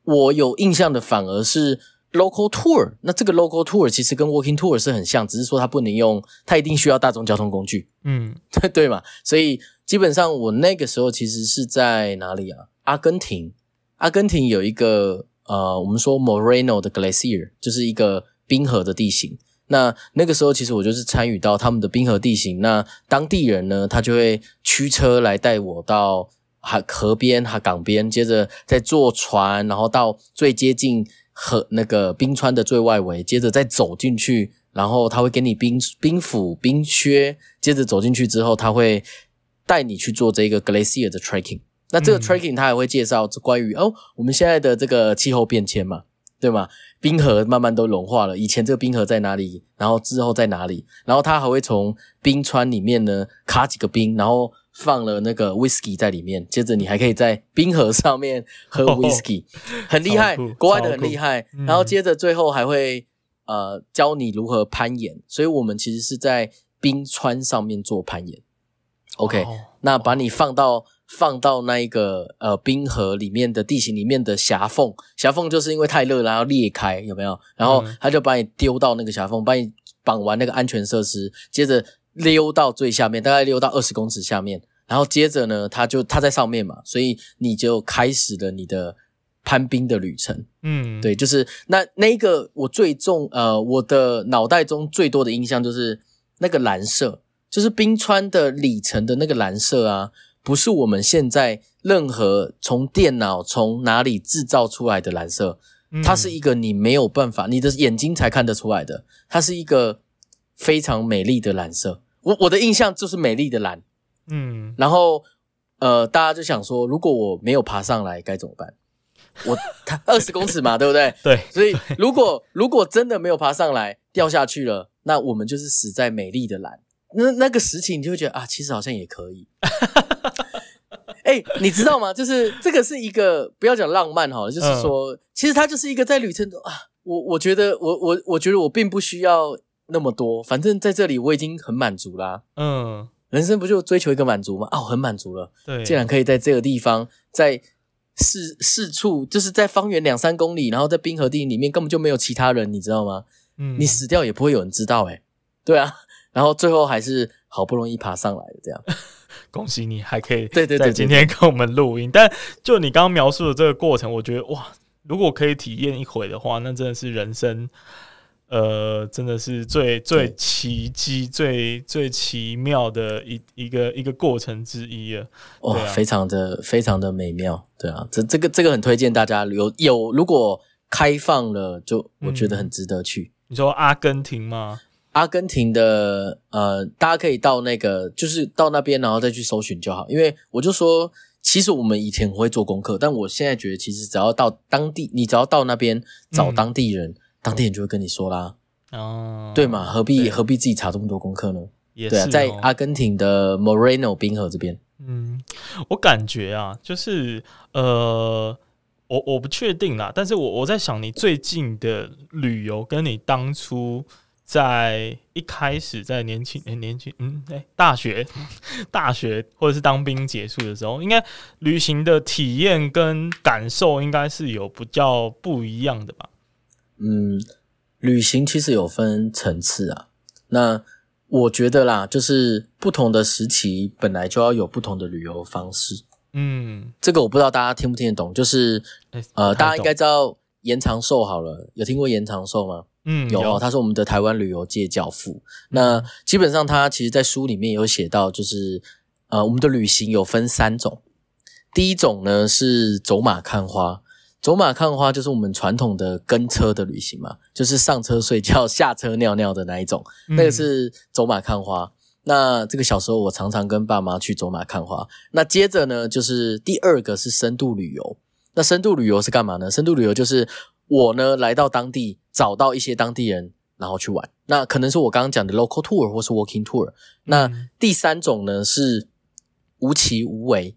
我有印象的反而是 local tour。那这个 local tour 其实跟 walking tour 是很像，只是说它不能用，它一定需要大众交通工具，嗯，对 对嘛，所以。基本上，我那个时候其实是在哪里啊？阿根廷，阿根廷有一个呃，我们说 Moreno 的 Glacier，就是一个冰河的地形。那那个时候，其实我就是参与到他们的冰河地形。那当地人呢，他就会驱车来带我到海河边、海港边，接着再坐船，然后到最接近河那个冰川的最外围，接着再走进去，然后他会给你冰冰斧、冰靴，接着走进去之后，他会。带你去做这个 glacier 的 tracking 那这个 tracking 他还会介绍关于、嗯、哦，我们现在的这个气候变迁嘛，对吗？冰河慢慢都融化了，以前这个冰河在哪里？然后之后在哪里？然后他还会从冰川里面呢卡几个冰，然后放了那个 whisky 在里面，接着你还可以在冰河上面喝 whisky，、哦、很厉害，国外的很厉害。然后接着最后还会呃教你如何攀岩，所以我们其实是在冰川上面做攀岩。OK，、oh, 那把你放到放到那一个呃冰河里面的地形里面的狭缝，狭缝就是因为太热然后裂开，有没有？然后他就把你丢到那个狭缝，把你绑完那个安全设施，接着溜到最下面，大概溜到二十公尺下面，然后接着呢，他就他在上面嘛，所以你就开始了你的攀冰的旅程。嗯，对，就是那那一个我最重呃我的脑袋中最多的印象就是那个蓝色。就是冰川的里程的那个蓝色啊，不是我们现在任何从电脑从哪里制造出来的蓝色，它是一个你没有办法，你的眼睛才看得出来的，它是一个非常美丽的蓝色。我我的印象就是美丽的蓝，嗯，然后呃，大家就想说，如果我没有爬上来该怎么办？我他 二十公尺嘛，对不对？对，所以如果如果真的没有爬上来，掉下去了，那我们就是死在美丽的蓝。那那个时期，你就会觉得啊，其实好像也可以。哎、欸，你知道吗？就是这个是一个不要讲浪漫哈，就是说，嗯、其实它就是一个在旅程中啊。我我觉得我我我觉得我并不需要那么多，反正在这里我已经很满足啦、啊。嗯，人生不就追求一个满足吗？啊，我很满足了。对，竟然可以在这个地方，在四四处，就是在方圆两三公里，然后在冰河地里面根本就没有其他人，你知道吗？嗯，你死掉也不会有人知道、欸。哎，对啊。然后最后还是好不容易爬上来的，这样，恭喜你还可以对对对，今天跟我们录音。但就你刚刚描述的这个过程，我觉得哇，如果可以体验一回的话，那真的是人生，呃，真的是最最奇迹、最最奇妙的一一个一个过程之一了。哇，啊、非常的非常的美妙，对啊，这这个这个很推荐大家有有，如果开放了，就我觉得很值得去。嗯、你说阿根廷吗？阿根廷的呃，大家可以到那个，就是到那边，然后再去搜寻就好。因为我就说，其实我们以前会做功课，但我现在觉得，其实只要到当地，你只要到那边找当地人，嗯、当地人就会跟你说啦。哦，对嘛？何必何必自己查这么多功课呢？也是、哦、对啊，在阿根廷的 Moreno 冰河这边。嗯，我感觉啊，就是呃，我我不确定啦，但是我我在想，你最近的旅游跟你当初。在一开始，在年轻、欸、年轻，嗯，哎、欸，大学、大学或者是当兵结束的时候，应该旅行的体验跟感受应该是有比较不一样的吧？嗯，旅行其实有分层次啊。那我觉得啦，就是不同的时期本来就要有不同的旅游方式。嗯，这个我不知道大家听不听得懂，就是呃，大家应该知道延长寿好了，有听过延长寿吗？嗯，有，有，他是我们的台湾旅游界教父。那基本上他其实在书里面有写到，就是呃，我们的旅行有分三种，第一种呢是走马看花。走马看花就是我们传统的跟车的旅行嘛，就是上车睡觉、下车尿尿的那一种，那个是走马看花。那这个小时候我常常跟爸妈去走马看花。那接着呢，就是第二个是深度旅游。那深度旅游是干嘛呢？深度旅游就是我呢来到当地，找到一些当地人，然后去玩。那可能是我刚刚讲的 local tour 或是 walking tour。那第三种呢是无奇无为。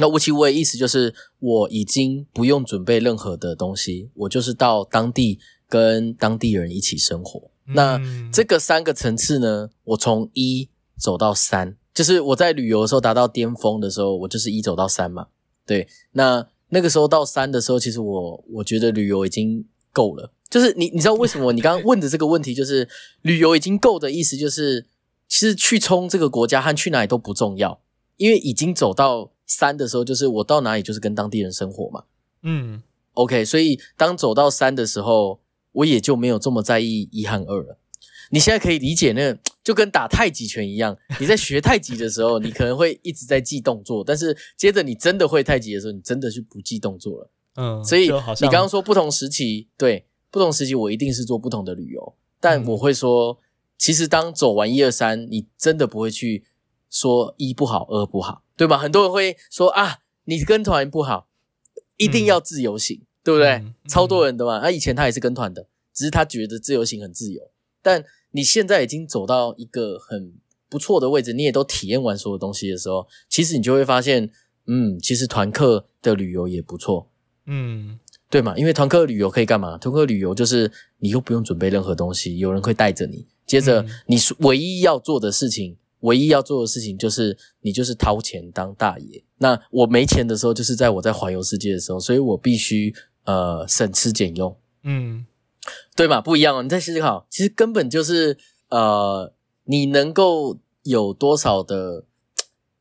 那无其无为意思就是我已经不用准备任何的东西，我就是到当地跟当地人一起生活。嗯、那这个三个层次呢，我从一走到三，就是我在旅游的时候达到巅峰的时候，我就是一走到三嘛。对，那那个时候到三的时候，其实我我觉得旅游已经够了。就是你你知道为什么你刚刚问的这个问题，就是旅游已经够的意思，就是其实去冲这个国家和去哪里都不重要，因为已经走到。三的时候，就是我到哪里就是跟当地人生活嘛。嗯，OK，所以当走到三的时候，我也就没有这么在意一和二了。你现在可以理解，那就跟打太极拳一样，你在学太极的时候，你可能会一直在记动作，但是接着你真的会太极的时候，你真的就不记动作了。嗯，所以你刚刚说不同时期，对，不同时期我一定是做不同的旅游，但我会说，其实当走完一二三，你真的不会去说一不好，二不好。对吧？很多人会说啊，你跟团不好，一定要自由行，嗯、对不对？超多人的嘛。那、啊、以前他也是跟团的，只是他觉得自由行很自由。但你现在已经走到一个很不错的位置，你也都体验完所有东西的时候，其实你就会发现，嗯，其实团客的旅游也不错，嗯，对嘛？因为团客旅游可以干嘛？团客旅游就是你又不用准备任何东西，有人会带着你，接着你唯一要做的事情。唯一要做的事情就是你就是掏钱当大爷。那我没钱的时候，就是在我在环游世界的时候，所以我必须呃省吃俭用，嗯，对吧？不一样哦。你再思考，其实根本就是呃，你能够有多少的，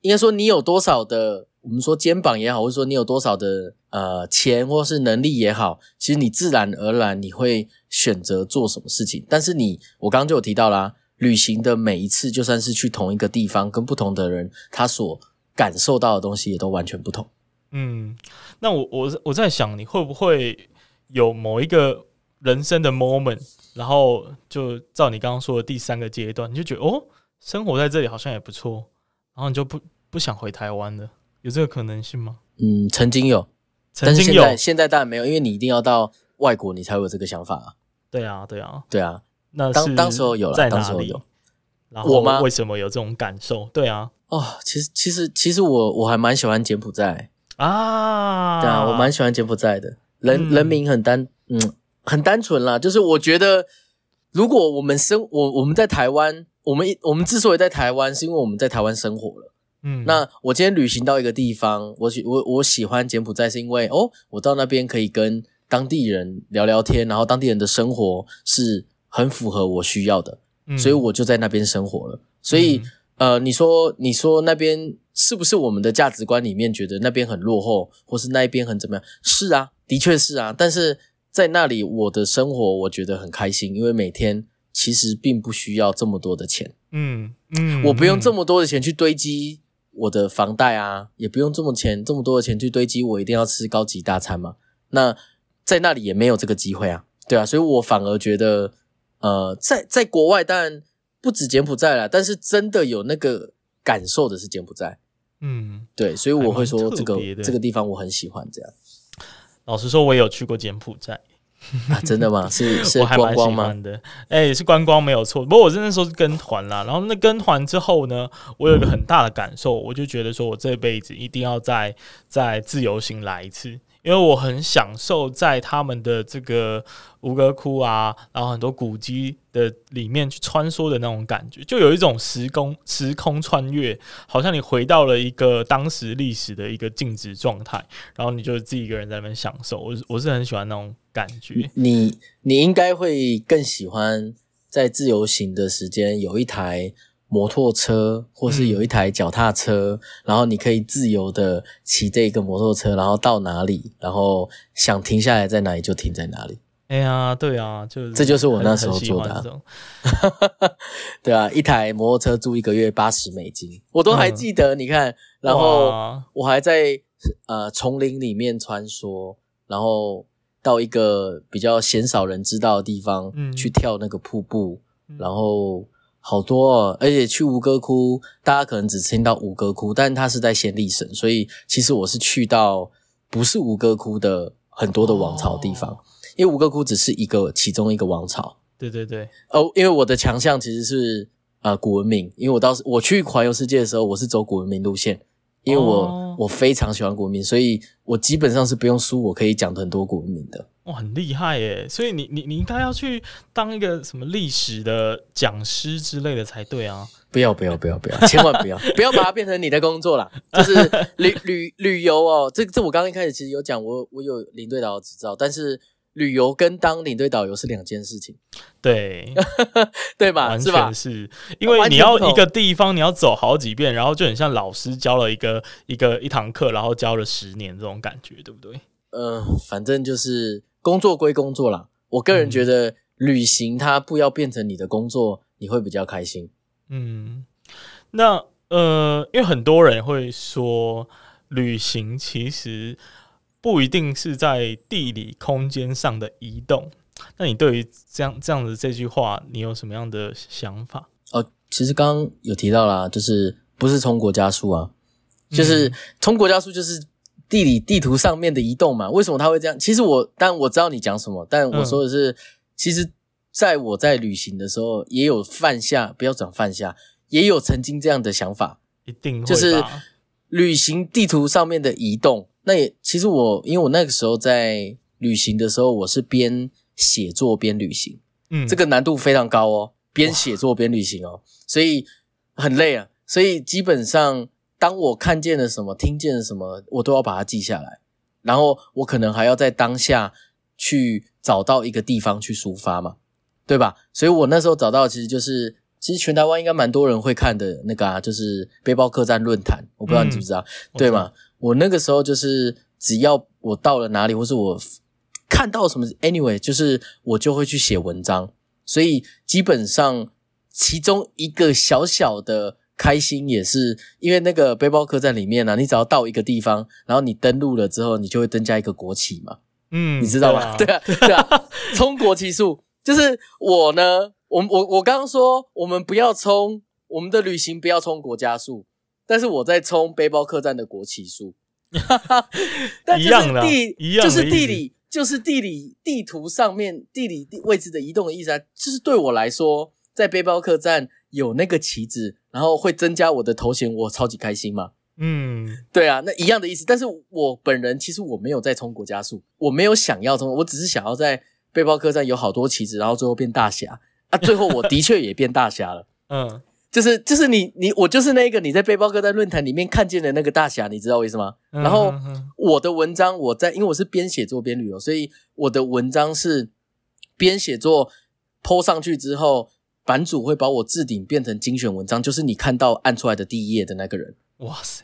应该说你有多少的，我们说肩膀也好，或者说你有多少的呃钱或是能力也好，其实你自然而然你会选择做什么事情。但是你，我刚刚就有提到啦。旅行的每一次，就算是去同一个地方，跟不同的人，他所感受到的东西也都完全不同。嗯，那我我我在想，你会不会有某一个人生的 moment，然后就照你刚刚说的第三个阶段，你就觉得哦，生活在这里好像也不错，然后你就不不想回台湾了，有这个可能性吗？嗯，曾经有，曾经有，现在，现在当然没有，因为你一定要到外国，你才会有这个想法啊。对啊，对啊，对啊。那当当时候有了，在哪里有？然后我吗？为什么有这种感受？对啊，哦，其实其实其实我我还蛮喜欢柬埔寨啊，对啊，我蛮喜欢柬埔寨的，人、嗯、人民很单，嗯，很单纯啦。就是我觉得，如果我们生我我们在台湾，我们我们之所以在台湾，是因为我们在台湾生活了。嗯，那我今天旅行到一个地方，我喜我我喜欢柬埔寨，是因为哦，我到那边可以跟当地人聊聊天，然后当地人的生活是。很符合我需要的，所以我就在那边生活了。嗯、所以，呃，你说，你说那边是不是我们的价值观里面觉得那边很落后，或是那一边很怎么样？是啊，的确是啊。但是在那里，我的生活我觉得很开心，因为每天其实并不需要这么多的钱。嗯嗯，我不用这么多的钱去堆积我的房贷啊，也不用这么钱这么多的钱去堆积我一定要吃高级大餐嘛。那在那里也没有这个机会啊，对啊，所以我反而觉得。呃，在在国外当然不止柬埔寨啦，但是真的有那个感受的是柬埔寨。嗯，对，所以我会说这个这个地方我很喜欢这样。老实说，我也有去过柬埔寨。啊，真的吗？是 是观光吗？的，哎、欸，是观光没有错。不过我真的说是跟团啦。然后那跟团之后呢，我有一个很大的感受，我就觉得说我这辈子一定要再再自由行来一次。因为我很享受在他们的这个吴哥窟啊，然后很多古迹的里面去穿梭的那种感觉，就有一种时空时空穿越，好像你回到了一个当时历史的一个静止状态，然后你就自己一个人在那边享受。我我是很喜欢那种感觉。你你应该会更喜欢在自由行的时间有一台摩托车，或是有一台脚踏车，嗯，然后你可以自由的骑这个摩托车，然后到哪里，然后想停下来在哪里就停在哪里。哎呀，对啊，就这就是我那时候做的啊。对啊，一台摩托车租一个月八十美金，我都还记得。你看，然后我还在呃丛林里面穿梭，然后到一个比较鲜少人知道的地方去跳那个瀑布，然后好多哦，而且去吴哥窟，大家可能只听到吴哥窟，但它是在暹粒省，所以其实我是去到不是吴哥窟的很多的王朝地方。因为吴哥窟只是一个其中一个王朝，对对对。哦，因为我的强项其实是呃古文明，因为我当时我去环游世界的时候，我是走古文明路线，因为我、哦、我非常喜欢古文明，所以我基本上是不用书，我可以讲很多古文明的。哇，很厉害耶！所以你你你应该要去当一个什么历史的讲师之类的才对啊！不要不要不要不要，千万不要不要把它变成你的工作啦。就是旅旅旅游哦，这这我刚刚一开始其实有讲，我我有领队导游执照，但是。旅游跟当领队导游是两件事情，对 对吧？完全是因为你要一个地方你要走好几遍，然后就很像老师教了一个一个一堂课，然后教了十年这种感觉，对不对？嗯、呃，反正就是工作归工作啦。我个人觉得旅行它不要变成你的工作，你会比较开心。嗯，那呃，因为很多人会说旅行其实。不一定是在地理空间上的移动，那你对于这样这样的这句话，你有什么样的想法？哦，其实刚刚有提到啦，就是不是冲国家数啊，就是冲国家数就是地理地图上面的移动嘛。为什么他会这样？其实我，但我知道你讲什么，但我说的是，嗯、其实在我在旅行的时候，也有犯下，不要讲犯下，也有曾经这样的想法，一定会就是旅行地图上面的移动。那也其实我，因为我那个时候在旅行的时候，我是边写作边旅行，嗯，这个难度非常高哦，边写作边旅行哦，所以很累啊。所以基本上，当我看见了什么，听见了什么，我都要把它记下来，然后我可能还要在当下去找到一个地方去抒发嘛，对吧？所以我那时候找到其实就是，其实全台湾应该蛮多人会看的那个啊，就是背包客栈论坛，我不知道你知不知道，嗯，对吗？我那个时候就是，只要我到了哪里，或是我看到什么，anyway，就是我就会去写文章。所以基本上，其中一个小小的开心，也是因为那个背包客栈里面呢、啊，你只要到一个地方，然后你登录了之后，你就会增加一个国旗嘛。嗯，你知道吗？对啊，对啊，对啊，冲国旗数就是我呢，我我我刚刚说，我们不要冲我们的旅行，不要冲国家数。但是我在冲背包客栈的国旗数，但就是地一样的、啊，一样就是地理，就是地理地图上面地理位置的移动的意思啊。就是对我来说，在背包客栈有那个旗子，然后会增加我的头衔，我超级开心嘛。嗯，对啊，那一样的意思。但是我本人其实我没有在冲国家数，我没有想要冲，我只是想要在背包客栈有好多旗子，然后最后变大侠啊。最后我的确也变大侠了。嗯。就是就是你你我就是那个你在背包客栈论坛里面看见的那个大侠，你知道我意思吗？然后我的文章我在因为我是边写作边旅游，所以我的文章是边写作 po 上去之后，版主会把我置顶变成精选文章，就是你看到按出来的第一页的那个人。哇塞，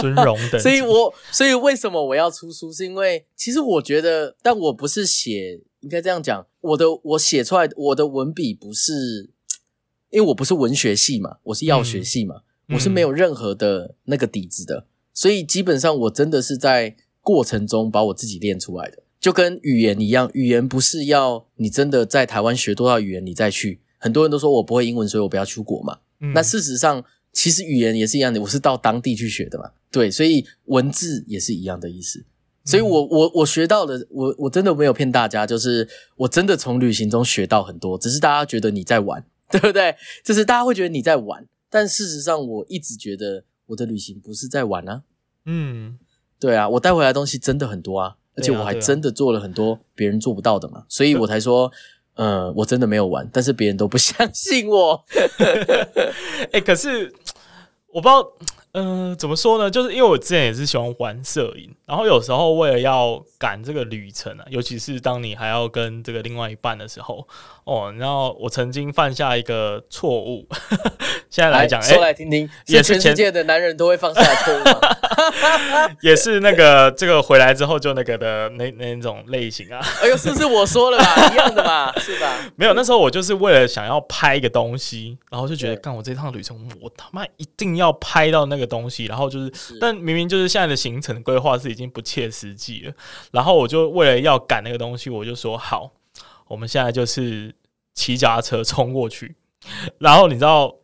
尊荣的。所以我所以为什么我要出书？是因为其实我觉得，但我不是写，应该这样讲，我的我写出来我的文笔不是。因为我不是文学系嘛，我是药学系嘛，嗯、我是没有任何的那个底子的，嗯，所以基本上我真的是在过程中把我自己练出来的，就跟语言一样，语言不是要你真的在台湾学多少语言你再去。很多人都说我不会英文，所以我不要出国嘛。嗯、那事实上，其实语言也是一样的，我是到当地去学的嘛。对，所以文字也是一样的意思。所以我我我学到的，我我真的没有骗大家，就是我真的从旅行中学到很多，只是大家觉得你在玩。对不对？就是大家会觉得你在玩，但事实上，我一直觉得我的旅行不是在玩啊。嗯，对啊，我带回来的东西真的很多啊，而且我还真的做了很多别人做不到的嘛，所以我才说，呃，我真的没有玩，但是别人都不 相信我。哎、可是我不知道，嗯、呃，怎么说呢？就是因为我之前也是喜欢玩摄影，然后有时候为了要赶这个旅程啊，尤其是当你还要跟这个另外一半的时候，哦，然后我曾经犯下一个错误。现在来讲，说来听听，也是全世界的男人都会犯下的错误吗？也是那个这个回来之后就那个的那那种类型啊。哎呦，是不是我说了吧？一样的吧，是吧？没有，那时候我就是为了想要拍一个东西，然后就觉得，干我这趟旅程，我他妈一定要拍到那个。个东西，然后就是，是，但明明就是现在的行程规划是已经不切实际了。然后我就为了要赶那个东西，我就说好，我们现在就是骑脚踏车冲过去。然后你知道，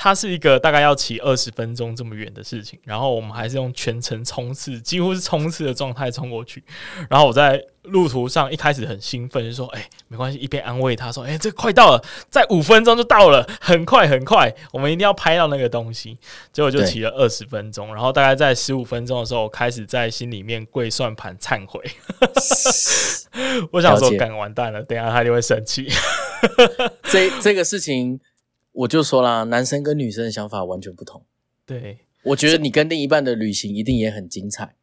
它是一个大概要骑二十分钟这么远的事情，然后我们还是用全程冲刺，几乎是冲刺的状态冲过去。然后我在。路途上一开始很兴奋，就说：“哎、欸，没关系。”一边安慰他说：“哎、欸，这快到了，在五分钟就到了，很快很快，我们一定要拍到那个东西。”结果就骑了二十分钟，然后大概在十五分钟的时候，开始在心里面跪算盘忏悔。我想说，干完蛋了，等一下他就会生气。这这个事情，我就说啦，男生跟女生的想法完全不同。对，我觉得你跟另一半的旅行一定也很精彩。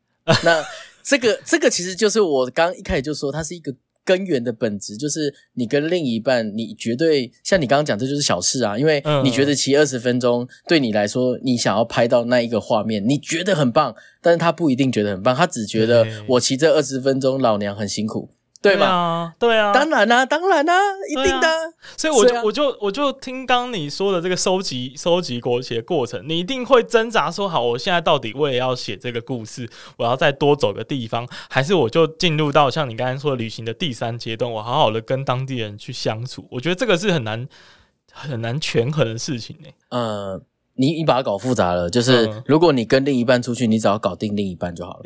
那。这个这个其实就是我刚一开始就说，它是一个根源的本质，就是你跟另一半，你绝对像你刚刚讲，这就是小事啊，因为你觉得骑二十分钟对你来说，你想要拍到那一个画面，你觉得很棒，但是他不一定觉得很棒，他只觉得我骑这二十分钟，老娘很辛苦。对吧？对啊，当然啦、啊，当然啦、啊，一定的、啊。所以我就、啊、我就我就听刚你说的这个收集收集国旗的过程，你一定会挣扎说：好，我现在到底为了要写这个故事，我要再多走个地方，还是我就进入到像你刚才说的旅行的第三阶段，我好好的跟当地人去相处？我觉得这个是很难很难权衡的事情呢、欸。嗯。你你把它搞复杂了，就是如果你跟另一半出去，你只要搞定另一半就好了。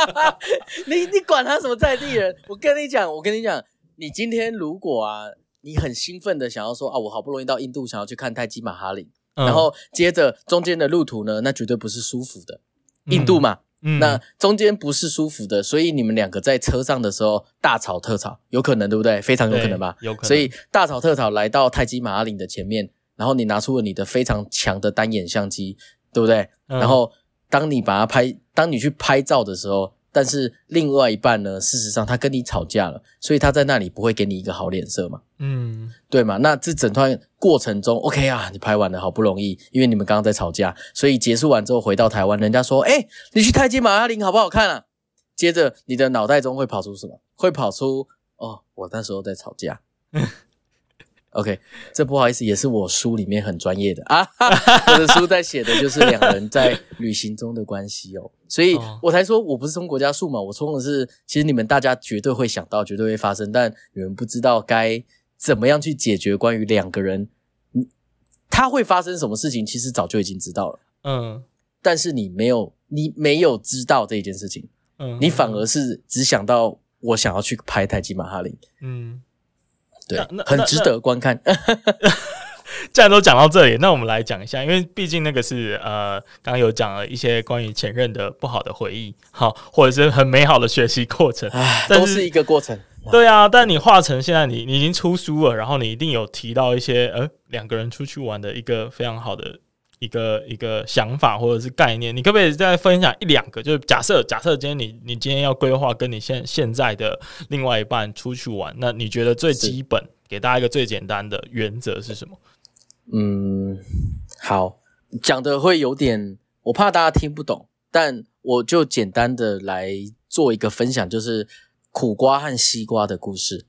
你你管他什么在地人？我跟你讲，我跟你讲，你今天如果啊，你很兴奋的想要说啊，我好不容易到印度，想要去看泰姬玛哈林，嗯、然后接着中间的路途呢，那绝对不是舒服的。印度嘛，嗯、那中间不是舒服的，所以你们两个在车上的时候大吵特吵，有可能对不对？非常有可能吧？有可能。所以大吵特吵来到泰姬玛哈林的前面。然后你拿出了你的非常强的单眼相机，对不对？嗯、然后当你把它拍，当你去拍照的时候，但是另外一半呢，事实上他跟你吵架了，所以他在那里不会给你一个好脸色嘛，嗯，对嘛？那这整段过程中，OK 啊，你拍完了，好不容易，因为你们刚刚在吵架，所以结束完之后回到台湾，人家说，哎，你去泰姬玛哈陵好不好看啊？接着你的脑袋中会跑出什么？会跑出哦，我那时候在吵架。OK，这不好意思，也是我书里面很专业的啊。我的书在写的就是两人在旅行中的关系哦，所以我才说我不是冲国家树嘛，我冲的是其实你们大家绝对会想到，绝对会发生，但你们不知道该怎么样去解决关于两个人，他会发生什么事情，其实早就已经知道了，嗯，但是你没有，你没有知道这一件事情，嗯，你反而是只想到我想要去拍泰姬玛哈林，嗯。对，很值得观看。既然都讲到这里，那我们来讲一下，因为毕竟那个是呃，刚刚有讲了一些关于前任的不好的回忆，好，或者是很美好的学习过程，但都是一个过程。对啊，但你化成现在你你已经出书了，然后你一定有提到一些呃两个人出去玩的一个非常好的。一个一个想法或者是概念，你可不可以再分享一两个？就是假设假设今天你你今天要规划跟你现现在的另外一半出去玩，那你觉得最基本给大家一个最简单的原则是什么？嗯，好，讲的会有点，我怕大家听不懂，但我就简单的来做一个分享，就是苦瓜和西瓜的故事。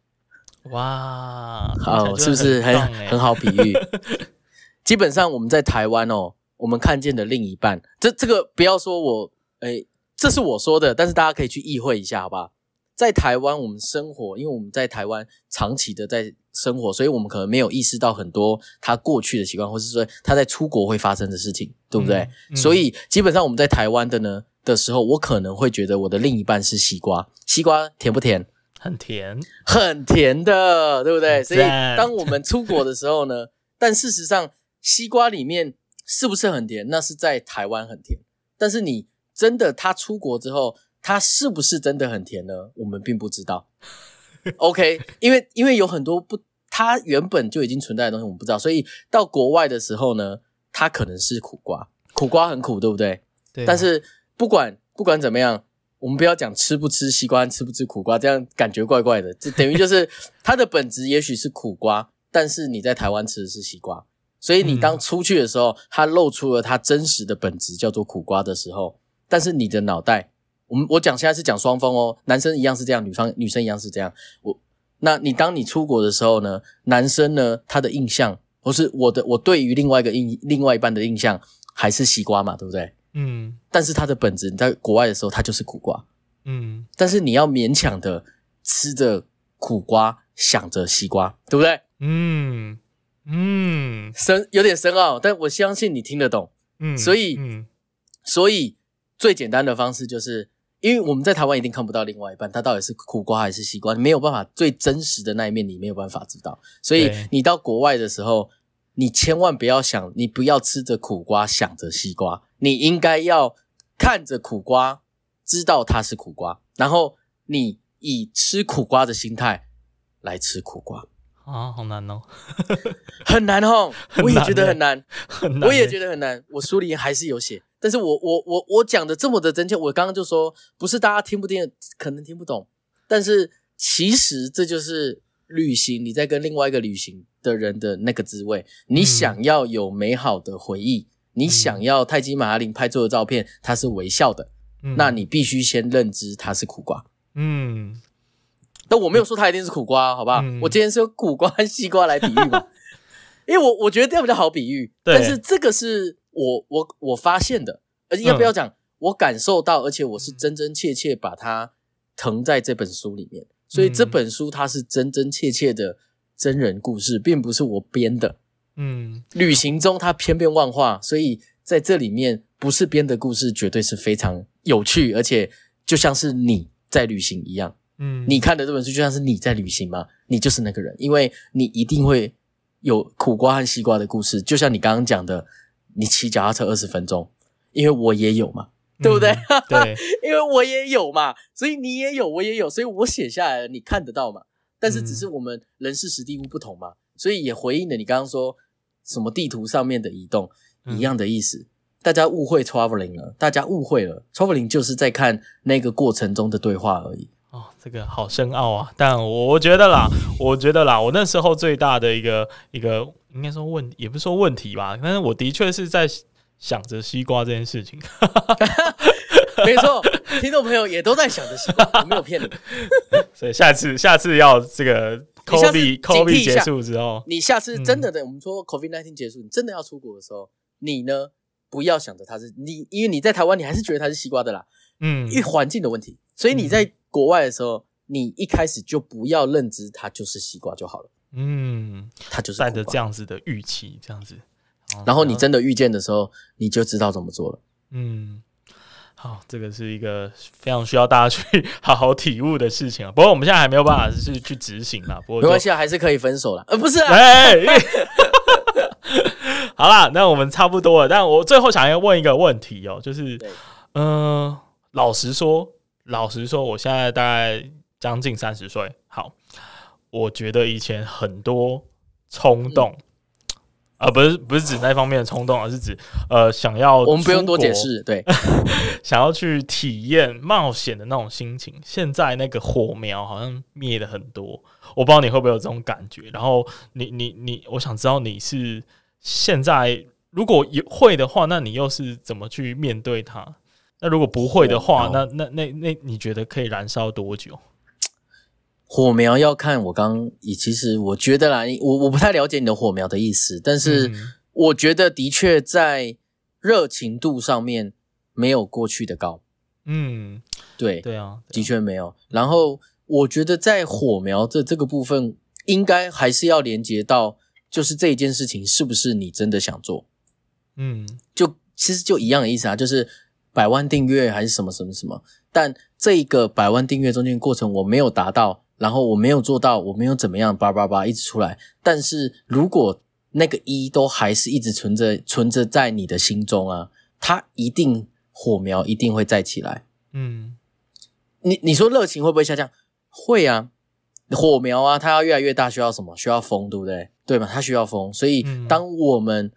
哇，好，是不是很很好比喻？基本上我们在台湾哦，我们看见的另一半，这这个不要说我，哎，这是我说的，但是大家可以去意会一下，好不好？在台湾我们生活，因为我们在台湾长期的在生活，所以我们可能没有意识到很多他过去的习惯，或是说他在出国会发生的事情，对不对？嗯嗯、所以基本上我们在台湾的呢的时候，我可能会觉得我的另一半是西瓜，西瓜甜不甜？很甜，很甜的，对不对？所以当我们出国的时候呢，但事实上。西瓜里面是不是很甜？那是在台湾很甜，但是你真的他出国之后，他是不是真的很甜呢？我们并不知道。OK，因为因为有很多不，它原本就已经存在的东西，我们不知道，所以到国外的时候呢，它可能是苦瓜。苦瓜很苦，对不对？对、啊。但是不管不管怎么样，我们不要讲吃不吃西瓜，吃不吃苦瓜，这样感觉怪怪的。这等于就是 它的本质也许是苦瓜，但是你在台湾吃的是西瓜，所以你当出去的时候，嗯、它露出了它真实的本质，叫做苦瓜的时候，但是你的脑袋，我们我讲现在是讲双方哦，男生一样是这样，女方女生一样是这样。我，那你当你出国的时候呢，男生呢，他的印象。不是我的，我对于另外一个印，另外一半的印象还是西瓜嘛，对不对？嗯。但是它的本质，你在国外的时候，它就是苦瓜。嗯。但是你要勉强的吃着苦瓜，想着西瓜，对不对？嗯嗯，深有点深奥，但我相信你听得懂。嗯。所以，嗯，所以最简单的方式就是。因为我们在台湾一定看不到另外一半，他到底是苦瓜还是西瓜，你没有办法最真实的那一面，你没有办法知道。所以你到国外的时候，你千万不要想，你不要吃着苦瓜想着西瓜，你应该要看着苦瓜，知道它是苦瓜，然后你以吃苦瓜的心态来吃苦瓜。啊，好难哦，很难哦，我也觉得很难，很难，我也觉得很难。我书里还是有写。但是我我我我讲的这么的真切，我刚刚就说不是大家听不听，可能听不懂。但是其实这就是旅行，你在跟另外一个旅行的人的那个滋味。你想要有美好的回忆，嗯、你想要泰姬玛哈林拍出的照片，它是微笑的，嗯、那你必须先认知它是苦瓜。嗯，但我没有说它一定是苦瓜，好不好？嗯、我今天是用苦瓜和 西瓜来比喻嘛，因为我我觉得这样比较好比喻。对但是这个是。我我我发现的，而且要不要讲？嗯、我感受到，而且我是真真切切把它腾在这本书里面，所以这本书它是真真切切的真人故事，并不是我编的。嗯，旅行中它千变万化，所以在这里面不是编的故事，绝对是非常有趣，而且就像是你在旅行一样。嗯，你看的这本书就像是你在旅行嘛，你就是那个人，因为你一定会有苦瓜和西瓜的故事，就像你刚刚讲的。你骑脚踏车二十分钟，因为我也有嘛，对不对？嗯、对，因为我也有嘛，所以你也有，我也有，所以我写下来了，你看得到嘛？但是只是我们人事实地物不同嘛，所以也回应了你刚刚说什么地图上面的移动一样的意思。嗯、大家误会 traveling 了，大家误会了 traveling 就是在看那个过程中的对话而已。哦，这个好深奥啊！但我觉得啦，我觉得啦，我那时候最大的一个一个。应该说问也不是说问题吧，但是我的确是在想着西瓜这件事情。没错，听众朋友也都在想着西瓜，我没有骗你。所以下次下次要这个 COVID COVID 结束之后，你下次真的的，嗯、我们说 COVID nineteen 结束，你真的要出国的时候，你呢不要想着它是你，因为你在台湾，你还是觉得它是西瓜的啦。嗯，因为环境的问题，所以你在国外的时候，你一开始就不要认知它就是西瓜就好了。嗯，它就是带着这样子的预期，这样子，然后你真的遇见的时候，你就知道怎么做了。嗯，好，这个是一个非常需要大家去好好体悟的事情啊。不过我们现在还没有办法是去执行啦。不过没关系啊，还是可以分手了。呃，不是啊。好啦，那我们差不多了。但我最后想要问一个问题哦，就是，嗯、呃，老实说，老实说，我现在大概将近三十岁。好。我觉得以前很多冲动，啊，不是不是指那方面的冲动，而是指呃想要我们不用多解释，对，想要去体验冒险的那种心情。现在那个火苗好像灭了很多，我不知道你会不会有这种感觉。然后你你你，我想知道你是现在如果有会的话，那你又是怎么去面对它？那如果不会的话，那那那那你觉得可以燃烧多久？火苗要看我刚，也其实我觉得啦，我我不太了解你的火苗的意思，但是我觉得的确在热情度上面没有过去的高。嗯，对，对啊，的确没有。然后我觉得在火苗这这个部分，应该还是要连接到，就是这一件事情是不是你真的想做？嗯，就其实就一样的意思啊，就是百万订阅还是什么什么什么，但这一个百万订阅中间过程我没有达到。然后我没有做到，我没有怎么样，叭叭叭一直出来。但是如果那个一都还是一直存着，存着在你的心中啊，它一定火苗一定会再起来。嗯，你你说热情会不会下降？会啊，火苗啊，它要越来越大，需要什么？需要风，对不对？对嘛？它需要风。所以当我们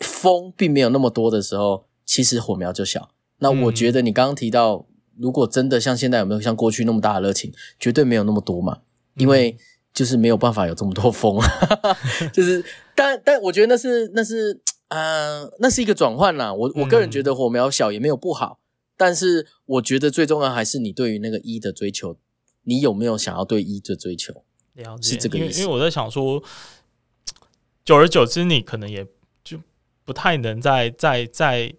风并没有那么多的时候，其实火苗就小。那我觉得你刚刚提到，嗯、如果真的像现在有没有像过去那么大的热情，绝对没有那么多嘛，因为就是没有办法有这么多风，就是但但我觉得那是那是呃那是一个转换啦。我我个人觉得火苗小也没有不好，嗯、但是我觉得最重要还是你对于那个一的追求，你有没有想要对一的追求？了解，是这个意思。因为，因为我在想说，久而久之，你可能也就不太能再再再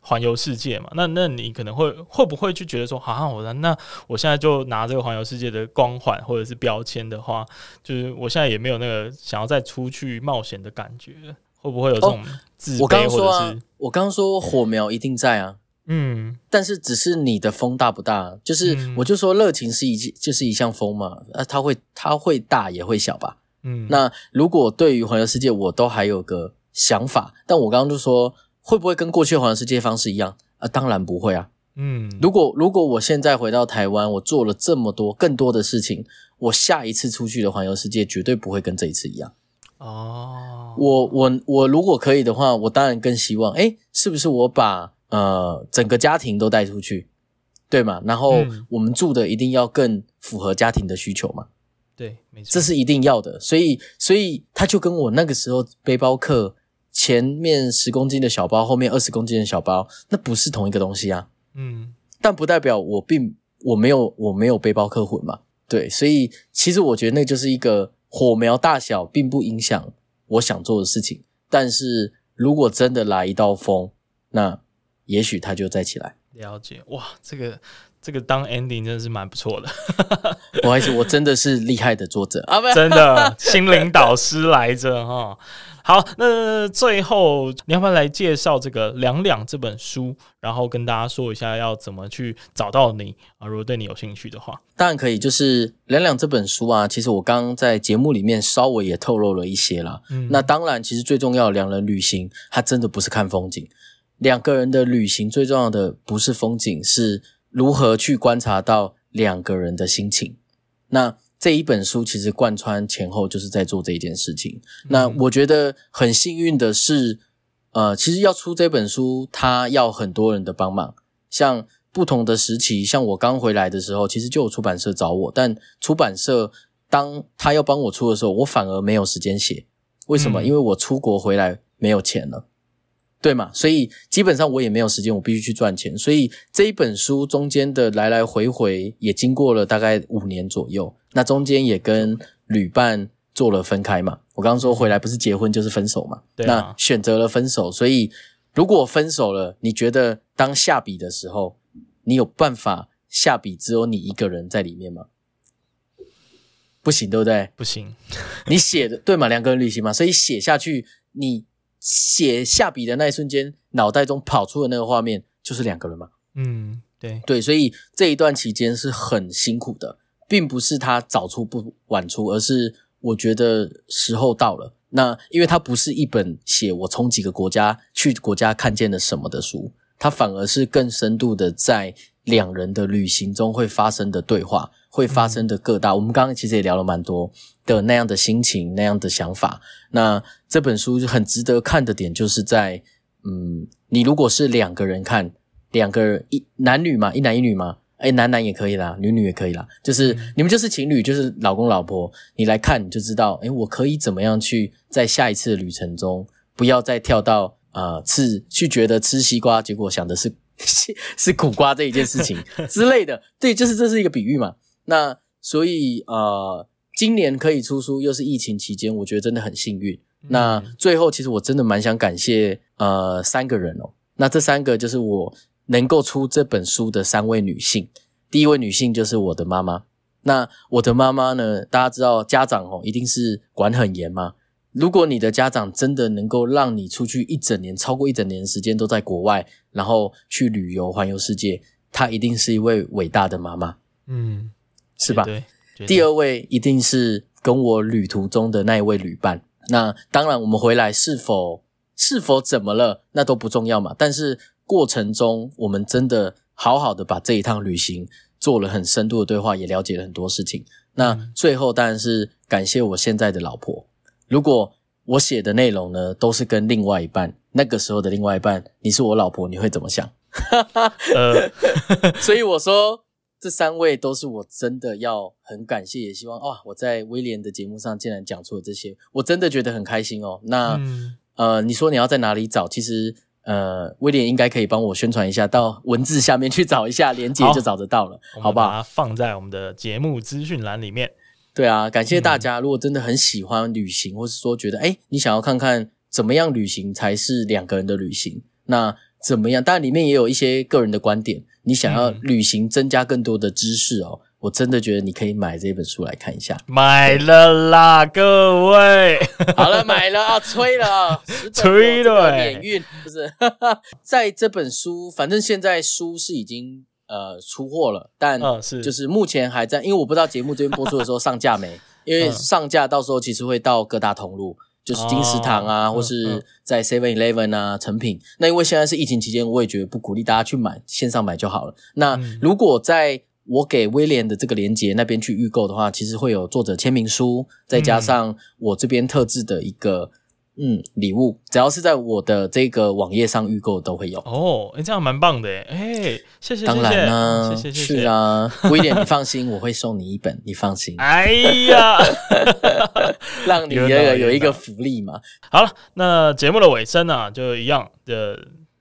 环游世界嘛。那那你可能会会不会就觉得说，好像我那那我现在就拿这个环游世界的光环或者是标签的话，就是我现在也没有那个想要再出去冒险的感觉，会不会有这种自卑？我刚刚说啊，我刚刚说火苗一定在啊。嗯，但是只是你的风大不大？就是我就说热情是一就是一项风嘛，啊，它会它会大也会小吧。嗯，那如果对于环游世界我都还有个想法，但我刚刚就说会不会跟过去环游世界方式一样？啊，当然不会啊。嗯，如果如果我现在回到台湾，我做了这么多更多的事情，我下一次出去的环游世界绝对不会跟这一次一样。哦，我我我如果可以的话，我当然更希望，诶，是不是我把呃，整个家庭都带出去，对吗？然后我们住的一定要更符合家庭的需求嘛？对，没错，这是一定要的。所以，所以他就跟我那个时候背包客前面十公斤的小包，后面二十公斤的小包，那不是同一个东西啊。嗯，但不代表我并我没有我没有背包客魂嘛。对，所以其实我觉得那就是一个火苗大小并不影响我想做的事情。但是如果真的来一道风，那也许它就再起来。了解哇，这个这个当 ending 真的是蛮不错的。不好意思，我真的是厉害的作者 啊，真的心灵导师来着哈。好，那最后你要不要来介绍这个《两两》这本书，然后跟大家说一下要怎么去找到你啊？如果对你有兴趣的话，当然可以。就是《两两》这本书啊，其实我刚刚在节目里面稍微也透露了一些啦。嗯，那当然，其实最重要的两人旅行，它真的不是看风景。两个人的旅行最重要的不是风景，是如何去观察到两个人的心情。那这一本书其实贯穿前后就是在做这一件事情。嗯。那我觉得很幸运的是，呃，其实要出这本书，他要很多人的帮忙。像不同的时期，像我刚回来的时候，其实就有出版社找我，但出版社当他要帮我出的时候，我反而没有时间写。为什么？嗯。因为我出国回来没有钱了。对嘛？所以基本上我也没有时间，我必须去赚钱。所以这一本书中间的来来回回也经过了大概五年左右。那中间也跟旅伴做了分开嘛。我刚刚说回来不是结婚就是分手嘛。对啊。那选择了分手，所以如果分手了，你觉得当下笔的时候，你有办法下笔只有你一个人在里面吗？不行，对不对？不行。你写的对嘛？两个人旅行嘛，所以写下去你。写下笔的那一瞬间，脑袋中跑出的那个画面就是两个人嘛。嗯，对对，所以这一段期间是很辛苦的，并不是他早出不晚出，而是我觉得时候到了。那因为它不是一本写我从几个国家去国家看见了什么的书，它反而是更深度的在两人的旅行中会发生的对话，会发生的各大。嗯、我们刚刚其实也聊了蛮多。的那样的心情，那样的想法，那这本书就很值得看的点，就是在，嗯，你如果是两个人看，两个人一男女嘛，一男一女嘛，哎，男男也可以啦，女女也可以啦，就是你们就是情侣，就是老公老婆，你来看你就知道，哎，我可以怎么样去在下一次的旅程中，不要再跳到呃吃去觉得吃西瓜，结果想的是 是苦瓜这一件事情之类的，对，就是这是一个比喻嘛，那所以呃。今年可以出书，又是疫情期间，我觉得真的很幸运。嗯。那最后，其实我真的蛮想感谢呃三个人哦。那这三个就是我能够出这本书的三位女性。第一位女性就是我的妈妈。那我的妈妈呢，大家知道家长哦，一定是管很严嘛。如果你的家长真的能够让你出去一整年，超过一整年的时间都在国外，然后去旅游环游世界，她一定是一位伟大的妈妈。嗯，是吧？对。第二位一定是跟我旅途中的那一位旅伴。那当然，我们回来是否是否怎么了，那都不重要嘛。但是过程中，我们真的好好的把这一趟旅行做了很深度的对话，也了解了很多事情。那最后当然是感谢我现在的老婆。如果我写的内容呢，都是跟另外一半那个时候的另外一半，你是我老婆，你会怎么想？呃，所以我说，这三位都是我真的要很感谢，也希望哇，我在威廉的节目上竟然讲出了这些，我真的觉得很开心哦。那、嗯、呃，你说你要在哪里找？其实呃，威廉应该可以帮我宣传一下，到文字下面去找一下连接就找得到了，好，好不好？把它放在我们的节目资讯栏里面。对啊，感谢大家。如果真的很喜欢旅行，或是说觉得哎，你想要看看怎么样旅行才是两个人的旅行，那怎么样？当然里面也有一些个人的观点。你想要旅行增加更多的知识哦，我真的觉得你可以买这本书来看一下。买了啦，各位，好了，买了啊，催了，吹了，免运不是？在这本书，反正现在书是已经。呃，出货了，但是就是目前还在，因为我不知道节目这边播出的时候上架没，因为上架到时候其实会到各大通路，就是金石堂啊，哦、或是在 Seven Eleven 啊、成品。那因为现在是疫情期间，我也觉得不鼓励大家去买，线上买就好了。那如果在我给威廉的这个链接那边去预购的话，其实会有作者签名书，再加上我这边特制的一个。嗯，礼物只要是在我的这个网页上预购都会有哦。哎，这样蛮棒的哎，哎，谢谢，当然啦，谢谢，谢谢，是啊，威廉，你放心，我会送你一本，你放心。哎呀，让你有有一个福利嘛。好了，那节目的尾声呢、啊，就一样的。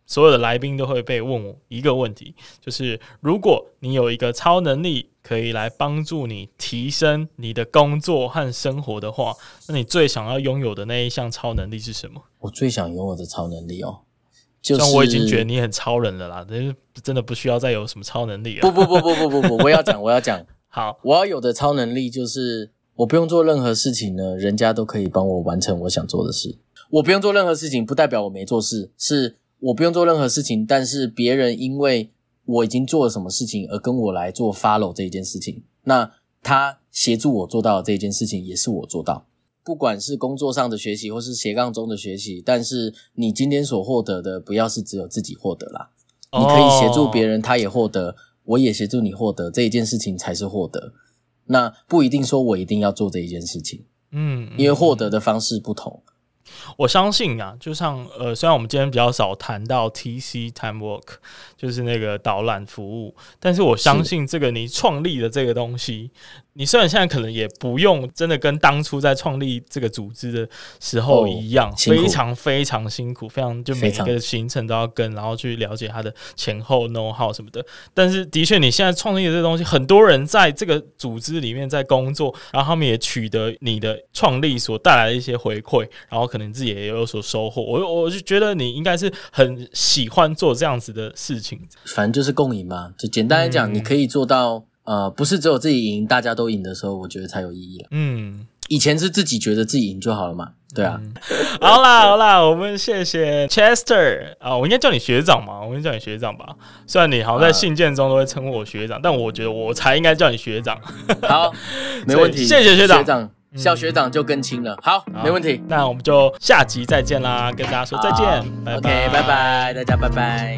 所有的来宾都会被问我一个问题，就是如果你有一个超能力可以来帮助你提升你的工作和生活的话，那你最想要拥有的那一项超能力是什么？我最想拥有的超能力哦，就是像我已经觉得你很超人了啦，真真的不需要再有什么超能力了。不不不不不不不，我要讲我要讲，好，我要有的超能力就是我不用做任何事情呢，人家都可以帮我完成我想做的事。我不用做任何事情，不代表我没做事，是。我不用做任何事情，但是别人因为我已经做了什么事情而跟我来做 follow 这一件事情，那他协助我做到的这一件事情也是我做到。不管是工作上的学习或是斜杠中的学习，但是你今天所获得的不要是只有自己获得啦，你可以协助别人，他也获得，我也协助你获得这一件事情才是获得。那不一定说我一定要做这一件事情，嗯，因为获得的方式不同。我相信啊，就像呃，虽然我们今天比较少谈到 TC Time Work，就是那个导览服务，但是我相信这个你创立的这个东西。你虽然现在可能也不用真的跟当初在创立这个组织的时候一样，哦、非常非常辛苦，非常就每个行程都要跟，然后去了解它的前后 know how 什么的。但是的确，你现在创立的这东西，很多人在这个组织里面在工作，然后他们也取得你的创立所带来的一些回馈，然后可能自己也有所收获。我我就觉得你应该是很喜欢做这样子的事情。反正就是共赢嘛，就简单来讲，你可以做到。呃，不是只有自己赢，大家都赢的时候，我觉得才有意义了。嗯，以前是自己觉得自己赢就好了嘛，对啊。嗯、好啦好啦，我们谢谢 Chester 啊，我应该叫你学长嘛，我应该叫你学长吧。虽然你好像在信件中都会称呼我学长，啊、但我觉得我才应该叫你学长。好，没问题，谢谢学长。学长，小学长就更亲了。好，好，没问题。那我们就下集再见啦，跟大家说再见，拜拜，OK，拜拜，大家拜拜。